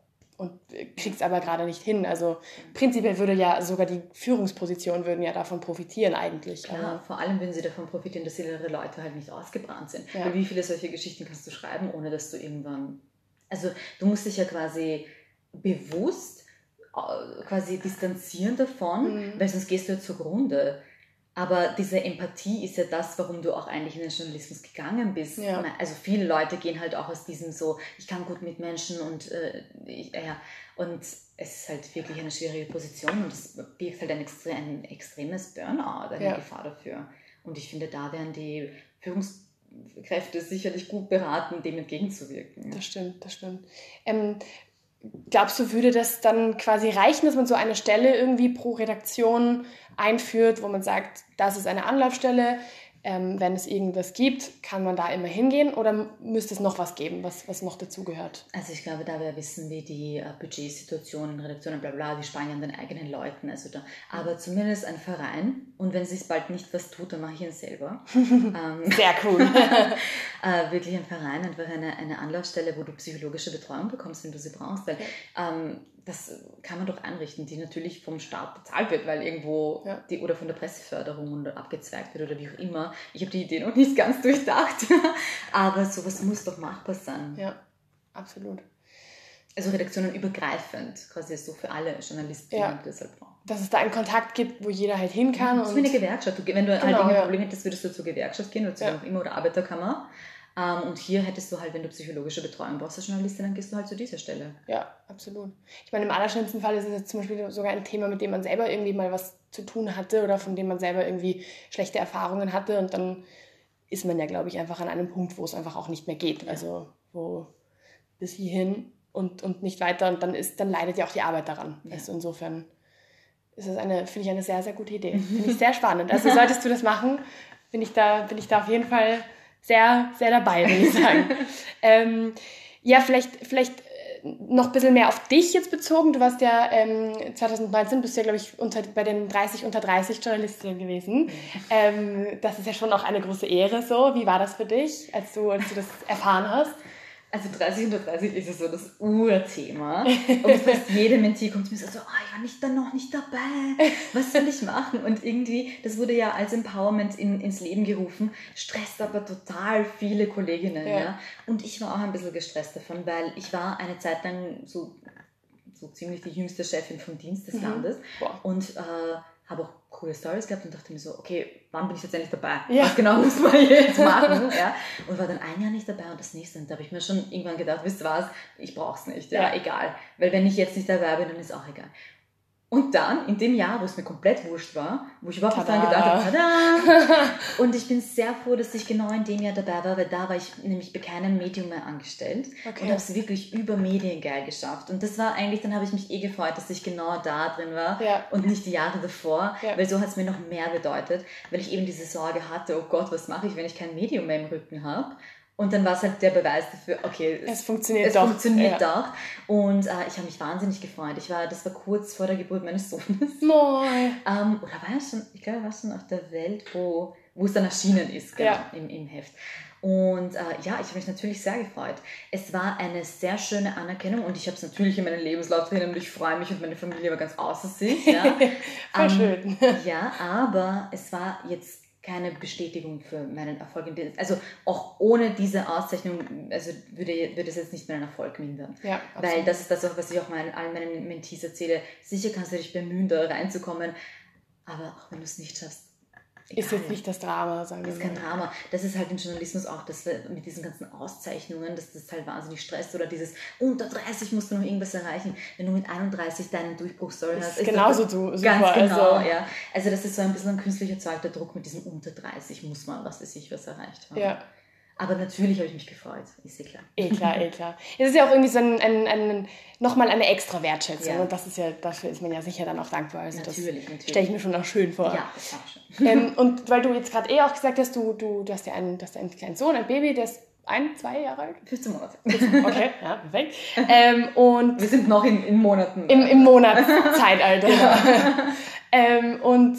und kriegt es aber gerade nicht hin. Also prinzipiell würde ja sogar die Führungspositionen würden ja davon profitieren eigentlich. Klar, aber vor allem würden sie davon profitieren, dass ihre Leute halt nicht ausgebrannt sind. Ja. Weil wie viele solche Geschichten kannst du schreiben, ohne dass du irgendwann... Also du musst dich ja quasi bewusst äh, quasi distanzieren davon, mhm. weil sonst gehst du ja zugrunde. Aber diese Empathie ist ja das, warum du auch eigentlich in den Journalismus gegangen bist. Ja. Also viele Leute gehen halt auch aus diesem so, ich kann gut mit Menschen und äh, ich, äh, ja, und es ist halt wirklich eine schwierige Position und es birgt halt ein, extre ein extremes Burnout, eine ja. Gefahr dafür. Und ich finde, da wären die Führungskräfte sicherlich gut beraten, dem entgegenzuwirken. Das stimmt, das stimmt. Ähm, glaubst du, würde das dann quasi reichen, dass man so eine Stelle irgendwie pro Redaktion einführt, wo man sagt, das ist eine Anlaufstelle, ähm, wenn es irgendwas gibt, kann man da immer hingehen oder müsste es noch was geben, was, was noch dazugehört? Also ich glaube, da wir wissen, wie die äh, Budgetsituation in Redaktionen, bla bla, die sparen ja an den eigenen Leuten. Also da, aber zumindest ein Verein und wenn sich bald nicht was tut, dann mache ich ihn selber. ähm, Sehr cool. äh, wirklich ein Verein, einfach eine, eine Anlaufstelle, wo du psychologische Betreuung bekommst, wenn du sie brauchst. Weil, ähm, das kann man doch einrichten, die natürlich vom Staat bezahlt wird, weil irgendwo Ja. die oder von der Presseförderung oder abgezweigt wird oder wie auch immer. Ich habe die Idee noch nicht ganz durchdacht, aber sowas muss doch machbar sein. ja, absolut. Also Redaktionen übergreifend, quasi so für alle Journalisten, Ja. halt brauchen. Dass es da einen Kontakt gibt, wo jeder halt hin kann. Das ist wie eine Gewerkschaft. Wenn du halt Genau, irgendwie ein ja. Problem hättest, würdest du zur Gewerkschaft gehen oder zu Ja. auch immer oder Arbeiterkammer. Ähm, und hier hättest du halt, wenn du psychologische Betreuung brauchst als Journalistin, dann gehst du halt zu dieser Stelle. ja, absolut. Ich meine, im allerschlimmsten Fall ist es jetzt zum Beispiel sogar ein Thema, mit dem man selber irgendwie mal was zu tun hatte oder von dem man selber irgendwie schlechte Erfahrungen hatte und dann ist man ja, glaube ich, einfach an einem Punkt, wo es einfach auch nicht mehr geht. Also wo bis hierhin und, und nicht weiter und dann ist, dann leidet ja auch die Arbeit daran. Ja. Also insofern ist es eine, finde ich, eine sehr, sehr gute Idee. Finde ich sehr spannend. Also solltest du das machen, bin ich da, bin ich da auf jeden Fall sehr, sehr dabei, würde ich sagen. ähm, ja, vielleicht, vielleicht äh, noch ein bisschen mehr auf dich jetzt bezogen. Du warst ja ähm, 2019, bist ja, glaube ich, unter, bei den 30 unter 30 Journalistinnen gewesen. Ähm, das ist ja schon auch eine große Ehre so. Wie war das für dich, als du, als du das erfahren hast? Also 30 unter 30 ist ja so das Urthema. Und fast jede Mentee kommt zu mir so, oh, ich war nicht dann noch nicht dabei. Was soll ich machen? Und irgendwie, das wurde ja als Empowerment in, ins Leben gerufen, stresst aber total viele Kolleginnen. Ja. Ja. Und ich war auch ein bisschen gestresst davon, weil ich war eine Zeit lang so, so ziemlich die jüngste Chefin vom Dienst des Mhm. Landes Boah. und äh, habe auch coole Stories gehabt und dachte mir so, okay, wann bin ich jetzt endlich dabei? Ja. Was genau muss man jetzt machen? ja? Und war dann ein Jahr nicht dabei und das nächste. Und da habe ich mir schon irgendwann gedacht, wisst ihr was, ich brauch's nicht, ja, Ja. egal. Weil wenn ich jetzt nicht dabei bin, dann ist auch egal. Und dann, in dem Jahr, wo es mir komplett wurscht war, wo ich überhaupt nicht dran gedacht habe, tada! Und ich bin sehr froh, dass ich genau in dem Jahr dabei war, weil da war ich nämlich bei keinem Medium mehr angestellt Okay. und habe es wirklich über Medien geil geschafft. Und das war eigentlich, dann habe ich mich eh gefreut, dass ich genau da drin war Ja. und nicht die Jahre davor, Ja. weil so hat es mir noch mehr bedeutet, weil ich eben diese Sorge hatte, oh Gott, was mache ich, wenn ich kein Medium mehr im Rücken habe? Und dann war es halt der Beweis dafür, okay, Es funktioniert es doch. funktioniert ja. doch. Und äh, ich habe mich wahnsinnig gefreut. Ich war, das war kurz vor der Geburt meines Sohnes. Moi. Ähm, oder war er schon, ich glaube, er war schon auf der Welt, wo, wo es dann erschienen ist, genau, Ja. im, im Heft. Und äh, ja, ich habe mich natürlich sehr gefreut. Es war eine sehr schöne Anerkennung und ich habe es natürlich in meinem Lebenslauf drinnen und ich freue mich und meine Familie war ganz außer sich. Ja, Voll Ähm, schön. ja aber es war jetzt keine Bestätigung für meinen Erfolg. Also auch ohne diese Auszeichnung also würde, würde es jetzt nicht meinen Erfolg mindern. Ja, Weil das ist das auch, was ich auch meinen, allen meinen Mentees erzähle. Sicher kannst du dich bemühen, da reinzukommen, aber auch wenn du es nicht schaffst, ist jetzt nicht das Drama, sagen wir Das ist kein mal. Drama. Das ist halt im Journalismus auch, dass wir mit diesen ganzen Auszeichnungen, dass das halt wahnsinnig stresst oder dieses unter 30 musst du noch irgendwas erreichen. Wenn du mit 31 deinen Durchbruchsstory Ist hast, ist genauso du- ganz super, genau, also- ja. Also das ist so ein bisschen ein künstlich erzeugter Druck mit diesem unter 30 muss man, was weiß ich, was erreicht haben. Ja. Aber natürlich habe ich mich gefreut, ist ja klar. Eh klar, eh klar. Es ist ja auch irgendwie so ein, ein, ein nochmal eine extra Wertschätzung. Ja. Und das ist ja, dafür ist man ja sicher dann auch dankbar. Also Natürlich, das natürlich. stelle ich mir schon auch schön vor. Ja, das war schon. Ähm, und weil du jetzt gerade eh auch gesagt hast, du, du, du hast ja einen, du hast einen kleinen Sohn, ein Baby, der ist ein, zwei Jahre alt. 15 Monate. Okay, ja, perfekt. Ähm, und Wir sind noch in, in Monaten. im, im Monatszeitalter. Ähm, und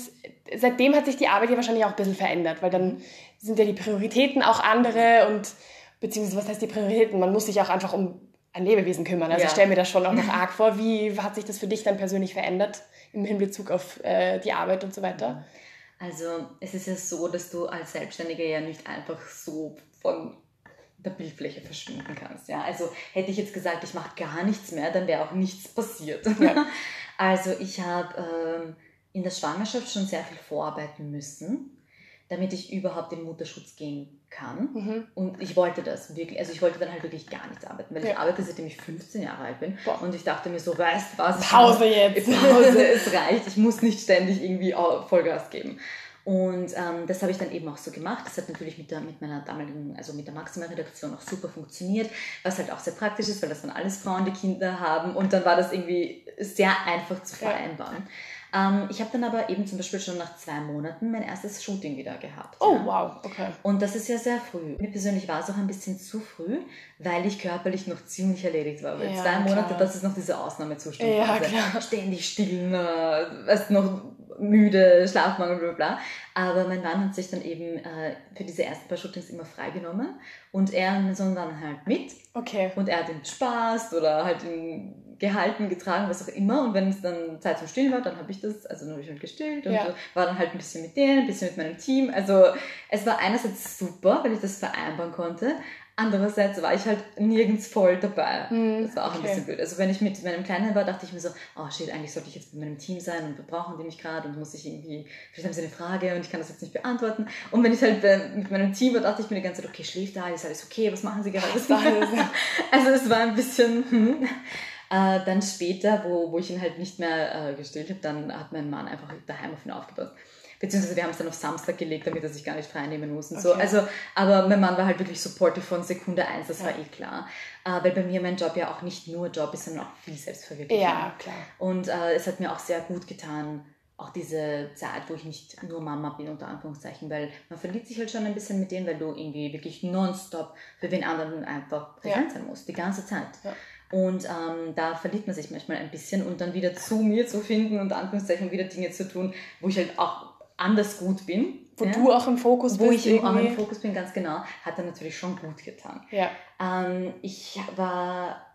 seitdem hat sich die Arbeit ja wahrscheinlich auch ein bisschen verändert, weil dann sind ja die Prioritäten auch andere und beziehungsweise was heißt die Prioritäten? Man muss sich auch einfach um ein Lebewesen kümmern. Also Ja. ich stelle mir das schon auch noch arg vor. Wie hat sich das für dich dann persönlich verändert im Hinbezug auf äh, die Arbeit und so weiter? Also es ist ja so, dass du als Selbstständiger ja nicht einfach so von der Bildfläche verschwinden kannst. Ja? Also hätte ich jetzt gesagt, ich mache gar nichts mehr, dann wäre auch nichts passiert. Ja. Also ich habe ähm, in der Schwangerschaft schon sehr viel vorarbeiten müssen, damit ich überhaupt in Mutterschutz gehen kann. Mhm. Und ich wollte das wirklich, also ich wollte dann halt wirklich gar nichts arbeiten, weil ich Ja. arbeite seitdem ich 15 Jahre alt bin. Boah. Und ich dachte mir so, weißt du was? ich Pause jetzt. Pause, es reicht. Ich muss nicht ständig irgendwie Vollgas geben. Und ähm, das habe ich dann eben auch so gemacht. Das hat natürlich mit, der, mit meiner damaligen, also mit der Maxima-Redaktion auch super funktioniert, was halt auch sehr praktisch ist, weil das waren alles Frauen, die Kinder haben. Und dann war das irgendwie sehr einfach zu Ja. Ähm, ich habe dann aber eben zum Beispiel schon nach zwei Monaten mein erstes Shooting wieder gehabt. Oh, ja. wow, okay. Und das ist ja sehr früh. Mir persönlich war es auch ein bisschen zu früh, weil ich körperlich noch ziemlich erledigt war. Weil Ja, zwei Monate, klar. das ist noch diese Ausnahmezustand. Ja, klar. Ständig stillen, äh, weißt noch müde, Schlafmangel, bla bla. Aber mein Mann hat sich dann eben äh, für diese ersten paar Shootings immer freigenommen. Und er und mein Sohn waren halt mit. Okay. Und er hat ihn bespaßt oder halt ihn gehalten, getragen, was auch immer. Und wenn es dann Zeit zum Stillen war, dann habe ich das, also dann habe ich halt gestillt und Ja. war dann halt ein bisschen mit denen, ein bisschen mit meinem Team. Also es war einerseits super, weil ich das vereinbaren konnte. Andererseits war ich halt nirgends voll dabei. Hm, Das war auch ein okay. bisschen blöd. Also wenn ich mit meinem Kleinen war, dachte ich mir so, oh shit, eigentlich sollte ich jetzt mit meinem Team sein und brauchen die mich gerade und muss ich irgendwie, vielleicht haben sie eine Frage und ich kann das jetzt nicht beantworten. Und wenn ich halt mit meinem Team war, dachte ich mir die ganze Zeit, okay, schläft da, ist alles okay, was machen sie gerade? Alles- Also es war ein bisschen, hm. Äh, dann später, wo, wo ich ihn halt nicht mehr äh, gestillt habe, dann hat mein Mann einfach daheim auf ihn aufgebaut. Beziehungsweise wir haben es dann auf Samstag gelegt, damit er sich gar nicht frei nehmen muss und so. Okay. Also, aber mein Mann war halt wirklich supportive von Sekunde eins, das Ja. war eh klar. Äh, weil bei mir mein Job ja auch nicht nur Job ist, sondern auch viel Selbstverwirklichung. Ja, klar. Und äh, es hat mir auch sehr gut getan, auch diese Zeit, wo ich nicht nur Mama bin, unter Anführungszeichen, weil man verliebt sich halt schon ein bisschen mit denen, weil du irgendwie wirklich nonstop für den anderen einfach präsent sein musst, die ganze Zeit. Ja. Und ähm, da verliebt man sich manchmal ein bisschen und dann wieder zu mir zu finden, unter Anführungszeichen wieder Dinge zu tun, wo ich halt auch anders gut bin. Wo ja? du auch im Fokus wo bist. ich eben auch irgendwie. im Fokus bin, ganz genau, hat dann natürlich schon gut getan. Ja. Ähm, ich war,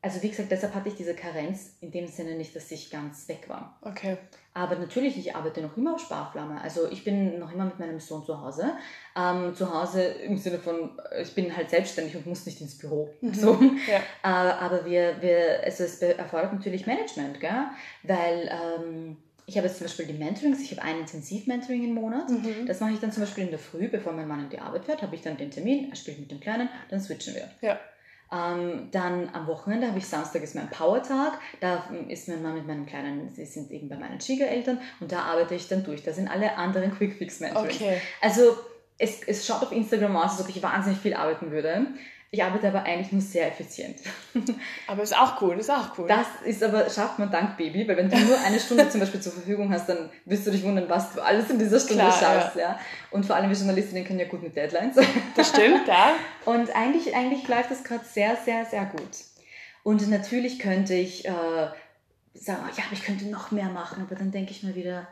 also wie gesagt, deshalb hatte ich diese Karenz in dem Sinne nicht, dass ich ganz weg war. Okay. Aber natürlich, ich arbeite noch immer auf Sparflamme. Also ich bin noch immer mit meinem Sohn zu Hause. Ähm, zu Hause im Sinne von, äh, ich bin halt selbstständig und muss nicht ins Büro. Mhm. So. Ja. Äh, aber wir, wir, also es erfordert natürlich Management, gell? weil ähm, ich habe jetzt zum Beispiel die Mentorings, ich habe ein Intensiv-Mentoring im Monat. Mhm. Das mache ich dann zum Beispiel in der Früh, bevor mein Mann in die Arbeit fährt, habe ich dann den Termin, er spielt mit dem Kleinen, dann switchen wir. Ja. Ähm, dann am Wochenende habe ich Samstag ist mein Power-Tag. Da ähm, ist mein Mann mit meinem Kleinen, sie sind eben bei meinen Schwiegereltern und da arbeite ich dann durch. Da sind alle anderen Quick-Fix-Mentorings. Okay. Also es, es schaut auf Instagram aus, als ob ich wahnsinnig viel arbeiten würde. Ich arbeite aber eigentlich nur sehr effizient. Aber ist auch cool, ist auch cool. Das ist aber, schafft man dank Baby, weil wenn du nur eine Stunde zum Beispiel zur Verfügung hast, dann wirst du dich wundern, was du alles in dieser Stunde Klar, schaffst. Ja. Und vor allem wir Journalistinnen können ja gut mit Deadlines. Das stimmt, ja. Und eigentlich, eigentlich läuft das gerade sehr, sehr, sehr gut. Und natürlich könnte ich äh, sagen, oh, ja, aber ich könnte noch mehr machen, aber dann denke ich mir wieder,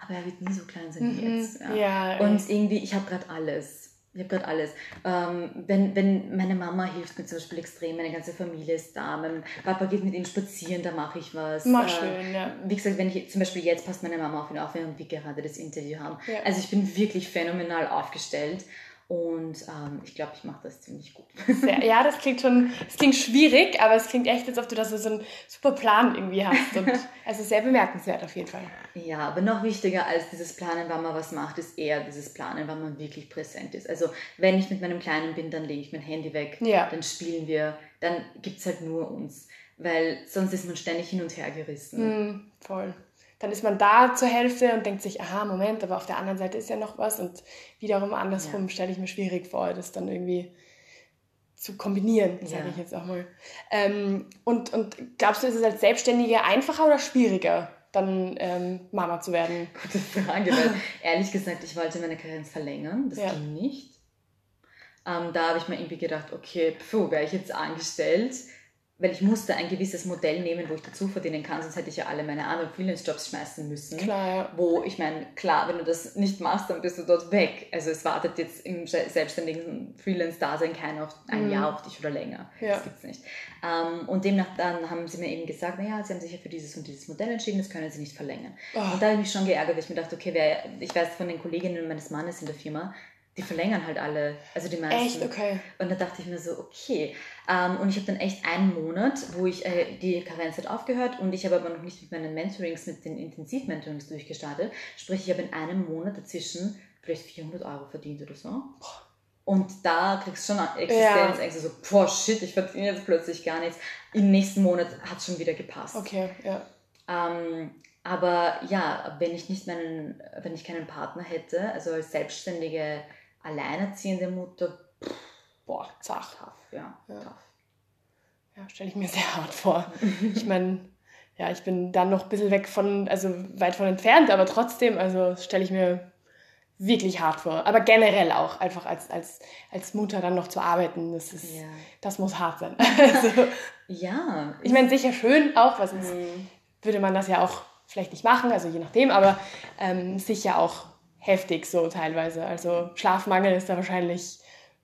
aber er wird nie so klein sein wie Mhm. jetzt. Ja. Ja, Und irgendwie, ich habe gerade alles. Ich habe gerade alles. Ähm, wenn, wenn meine Mama hilft mir zum Beispiel extrem, meine ganze Familie ist da, mein Papa geht mit ihm spazieren, da mache ich was. Mal Äh, schön, ja. Wie gesagt, wenn ich zum Beispiel jetzt passt meine Mama auf ihn auf, während wir gerade das Interview haben. Ja. Also ich bin wirklich phänomenal aufgestellt und ähm, ich glaube, ich mache das ziemlich gut. Sehr, ja, das klingt schon, es klingt schwierig, aber es klingt echt, als ob du da so einen super Plan irgendwie hast. Und also sehr bemerkenswert auf jeden Fall. Ja, aber noch wichtiger als dieses Planen, wann man was macht, ist eher dieses Planen, wann man wirklich präsent ist. Also wenn ich mit meinem Kleinen bin, dann lege ich mein Handy weg, Ja. dann spielen wir, dann gibt es halt nur uns. Weil sonst ist man ständig hin und her gerissen. Hm, voll. Dann ist man da zur Hälfte und denkt sich, aha, Moment, aber auf der anderen Seite ist ja noch was. Und wiederum andersrum stelle ich mir schwierig vor, das dann irgendwie zu kombinieren, sage Ja. ich jetzt auch mal. Ähm, und, und glaubst du, ist es als Selbstständige einfacher oder schwieriger, dann ähm, Mama zu werden? Gute Frage, weil ehrlich gesagt, ich wollte meine Karenz verlängern, das Ja. ging nicht. Ähm, da habe ich mir irgendwie gedacht, okay, pfuh, wäre ich jetzt angestellt, weil ich musste ein gewisses Modell nehmen, wo ich dazu verdienen kann, sonst hätte ich ja alle meine anderen Freelance-Jobs schmeißen müssen. Klar, ja. Wo ich meine, klar, wenn du das nicht machst, dann bist du dort weg. Also es wartet jetzt im se- selbstständigen Freelance-Dasein keiner auf ein Mhm. Jahr auf dich oder länger. Ja. Das gibt's nicht. Ähm, und demnach dann haben sie mir eben gesagt, naja, sie haben sich ja für dieses und dieses Modell entschieden, das können sie nicht verlängern. Oh. Und da habe ich mich schon geärgert, weil ich mir dachte, okay, wer, ich weiß von den Kolleginnen meines Mannes in der Firma, die verlängern halt alle, also die meisten. Echt? Okay. Und da dachte ich mir so, okay. Ähm, und ich habe dann echt einen Monat, wo ich, äh, die Karenz hat aufgehört und ich habe aber noch nicht mit meinen Mentorings, mit den Intensiv-Mentorings durchgestartet. Sprich, ich habe in einem Monat dazwischen vielleicht 400 Euro verdient oder so. Und da kriegst du schon Existenzängste, so, boah, shit, ich verdiene jetzt plötzlich gar nichts. Im nächsten Monat hat es schon wieder gepasst. Okay, ja. Ähm, aber ja, wenn ich nicht meinen, wenn ich keinen Partner hätte, also als selbstständige, alleinerziehende Mutter, Boah, zach. tough, ja, Ja. tough. Ja, stelle ich mir sehr hart vor. Ich meine, ja, ich bin dann noch ein bisschen weg von, also weit von entfernt, aber trotzdem, also stelle ich mir wirklich hart vor. Aber generell auch, einfach als, als, als Mutter dann noch zu arbeiten, das, ist, ja. das muss hart sein. Also, ja. Ich meine, sicher schön auch, was mhm. würde man das ja auch vielleicht nicht machen, also je nachdem, aber ähm, sicher auch heftig so teilweise. Also Schlafmangel ist da wahrscheinlich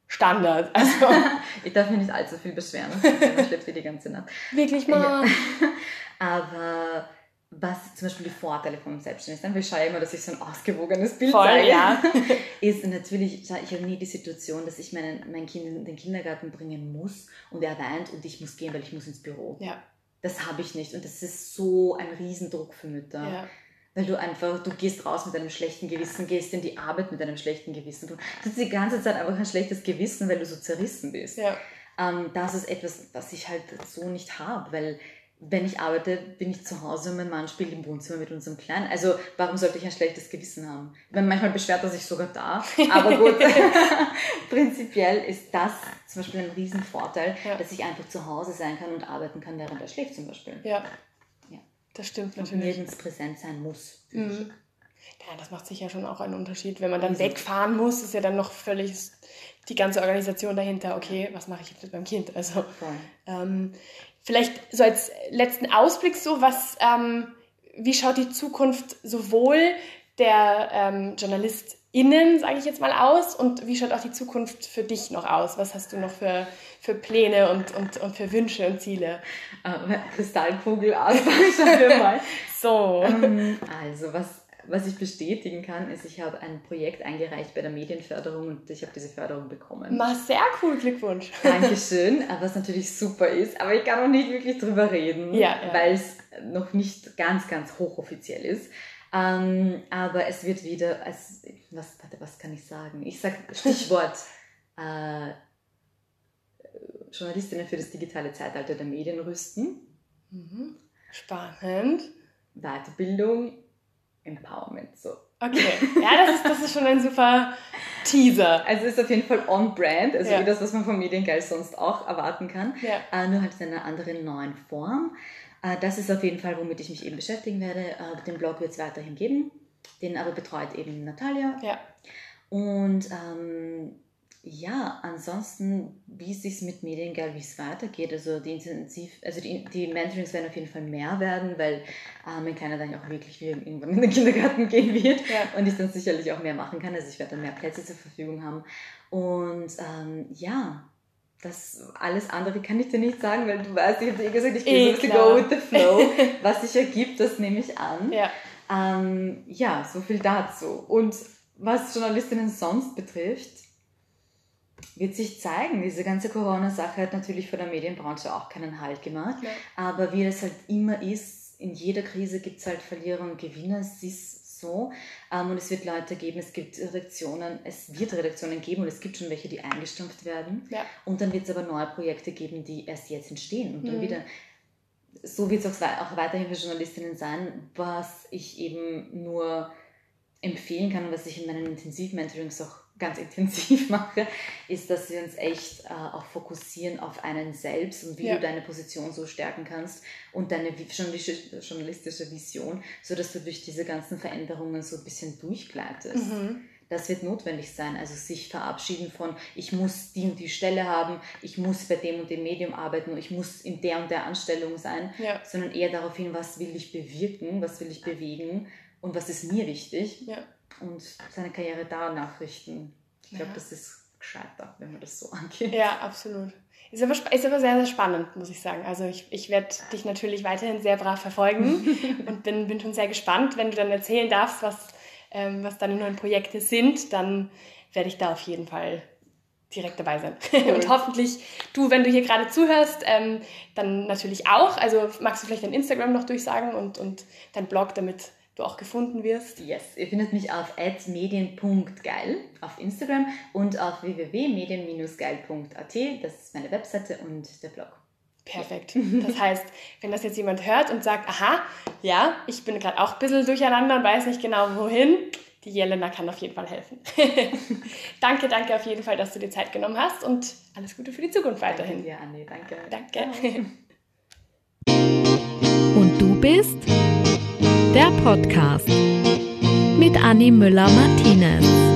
Standard. Also, ich darf mich nicht allzu viel beschweren. Man schläft die ganze Nacht. Wirklich mal. Ja. Aber was zum Beispiel die Vorteile vom Selbstständigsein, ich schaue immer, dass ich so ein ausgewogenes Bild Voll, zeige, ja. ist natürlich, ich habe nie die Situation, dass ich meinen, mein Kind in den Kindergarten bringen muss und er weint und ich muss gehen, weil ich muss ins Büro. Ja. Das habe ich nicht und das ist so ein Riesendruck für Mütter. Ja. Weil du einfach, du gehst raus mit einem schlechten Gewissen, gehst in die Arbeit mit einem schlechten Gewissen. Du hast die ganze Zeit einfach ein schlechtes Gewissen, weil du so zerrissen bist. Ja. Ähm, das ist etwas, was ich halt so nicht habe, weil wenn ich arbeite, bin ich zu Hause und mein Mann spielt im Wohnzimmer mit unserem Kleinen. Also warum sollte ich ein schlechtes Gewissen haben? Meine, manchmal beschwert er sich sogar da, aber gut, prinzipiell ist das zum Beispiel ein Riesenvorteil, ja. dass ich einfach zu Hause sein kann und arbeiten kann, während er schläft zum Beispiel. Ja. Das stimmt natürlich. Und nirgends präsent sein muss. Mhm. Ja, das macht sicher schon auch einen Unterschied. Wenn man dann wegfahren muss, ist ja dann noch völlig die ganze Organisation dahinter. Okay, was mache ich jetzt mit meinem Kind? Also, ähm, Vielleicht so als letzten Ausblick so, was, ähm, wie schaut die Zukunft sowohl der ähm, JournalistInnen, sage ich jetzt mal, aus und wie schaut auch die Zukunft für dich noch aus? Was hast du noch für, für Pläne und, und, und für Wünsche und Ziele? Äh, Kristallkugel auspacken, schauen wir mal. so. Ähm, also, was was ich bestätigen kann, ist, ich habe ein Projekt eingereicht bei der Medienförderung und ich habe diese Förderung bekommen. Mal sehr cool, Glückwunsch. Dankeschön, was natürlich super ist, aber ich kann noch nicht wirklich drüber reden, ja, ja. weil es noch nicht ganz, ganz hochoffiziell ist. Ähm, aber es wird wieder, als, was, warte, was kann ich sagen? Ich sage Stichwort äh, Journalistinnen für das digitale Zeitalter der Medien rüsten. Mhm. Spannend. Weiterbildung Empowerment. So. Okay, ja, das ist, das ist schon ein super Teaser. Also ist auf jeden Fall on-brand, also ja. wie das, was man von Mediengeil sonst auch erwarten kann, ja. äh, nur halt in einer anderen neuen Form. Äh, das ist auf jeden Fall, womit ich mich eben beschäftigen werde. Äh, den Blog wird es weiterhin geben, den aber betreut eben Natalia. Ja. Und ähm, ja, ansonsten, wie es sich mit Mediengeil, wie es weitergeht, also die intensiv, also die, die Mentorings werden auf jeden Fall mehr werden, weil äh, mein Kleiner dann auch wirklich wieder irgendwann in den Kindergarten gehen wird ja. und ich dann sicherlich auch mehr machen kann. Also ich werde dann mehr Plätze zur Verfügung haben. Und ähm, ja, das alles andere kann ich dir nicht sagen, weil du weißt, ich habe dir eh gesagt, ich gehe eh, so go with the flow. Was sich ergibt, das nehme ich an. Ja. Ähm, ja, so viel dazu. Und was Journalistinnen sonst betrifft, wird sich zeigen. Diese ganze Corona-Sache hat natürlich für der Medienbranche auch keinen Halt gemacht. Ja. Aber wie es halt immer ist, in jeder Krise gibt es halt Verlierer und Gewinner. Es ist so. Ähm, und es wird Leute geben, es gibt Redaktionen, es wird Redaktionen geben und es gibt schon welche, die eingestampft werden. Ja. Und dann wird es aber neue Projekte geben, die erst jetzt entstehen. Und dann Mhm. wieder so wird es auch, weiterhin für Journalistinnen sein, was ich eben nur empfehlen kann und was ich in meinen Intensiv-Mentorings auch ganz intensiv mache, ist, dass wir uns echt äh, auch fokussieren auf einen selbst und wie Ja. du deine Position so stärken kannst und deine journalistische Vision, sodass du durch diese ganzen Veränderungen so ein bisschen durchgleitest. Mhm. Das wird notwendig sein, also sich verabschieden von, ich muss die und die Stelle haben, ich muss bei dem und dem Medium arbeiten, ich muss in der und der Anstellung sein, Ja. sondern eher darauf hin, was will ich bewirken, was will ich bewegen und was ist mir wichtig Ja. und seine Karriere danach richten. Ich glaube, Ja. das ist gescheiter, wenn man das so angeht. Ja, absolut. Ist aber, ist aber sehr, sehr spannend, muss ich sagen. Also ich, ich werde dich natürlich weiterhin sehr brav verfolgen und bin, bin schon sehr gespannt, wenn du dann erzählen darfst, was, ähm, was deine neuen Projekte sind, dann werde ich da auf jeden Fall direkt dabei sein. Und hoffentlich du, wenn du hier gerade zuhörst, ähm, dann natürlich auch. Also magst du vielleicht dein Instagram noch durchsagen und, und dein Blog, damit du auch gefunden wirst? Yes, ihr findet mich auf medien.geil auf Instagram und auf www.medien-geil.at. Das ist meine Webseite und der Blog. Perfekt. Das heißt, wenn das jetzt jemand hört und sagt, aha, ja, ich bin gerade auch ein bisschen durcheinander und weiß nicht genau wohin, die Jelena kann auf jeden Fall helfen. danke, danke auf jeden Fall, dass du dir Zeit genommen hast und alles Gute für die Zukunft weiterhin. Ja, Anni, danke. Danke. Und du bist? Der Podcast mit Annie Müller-Martinez.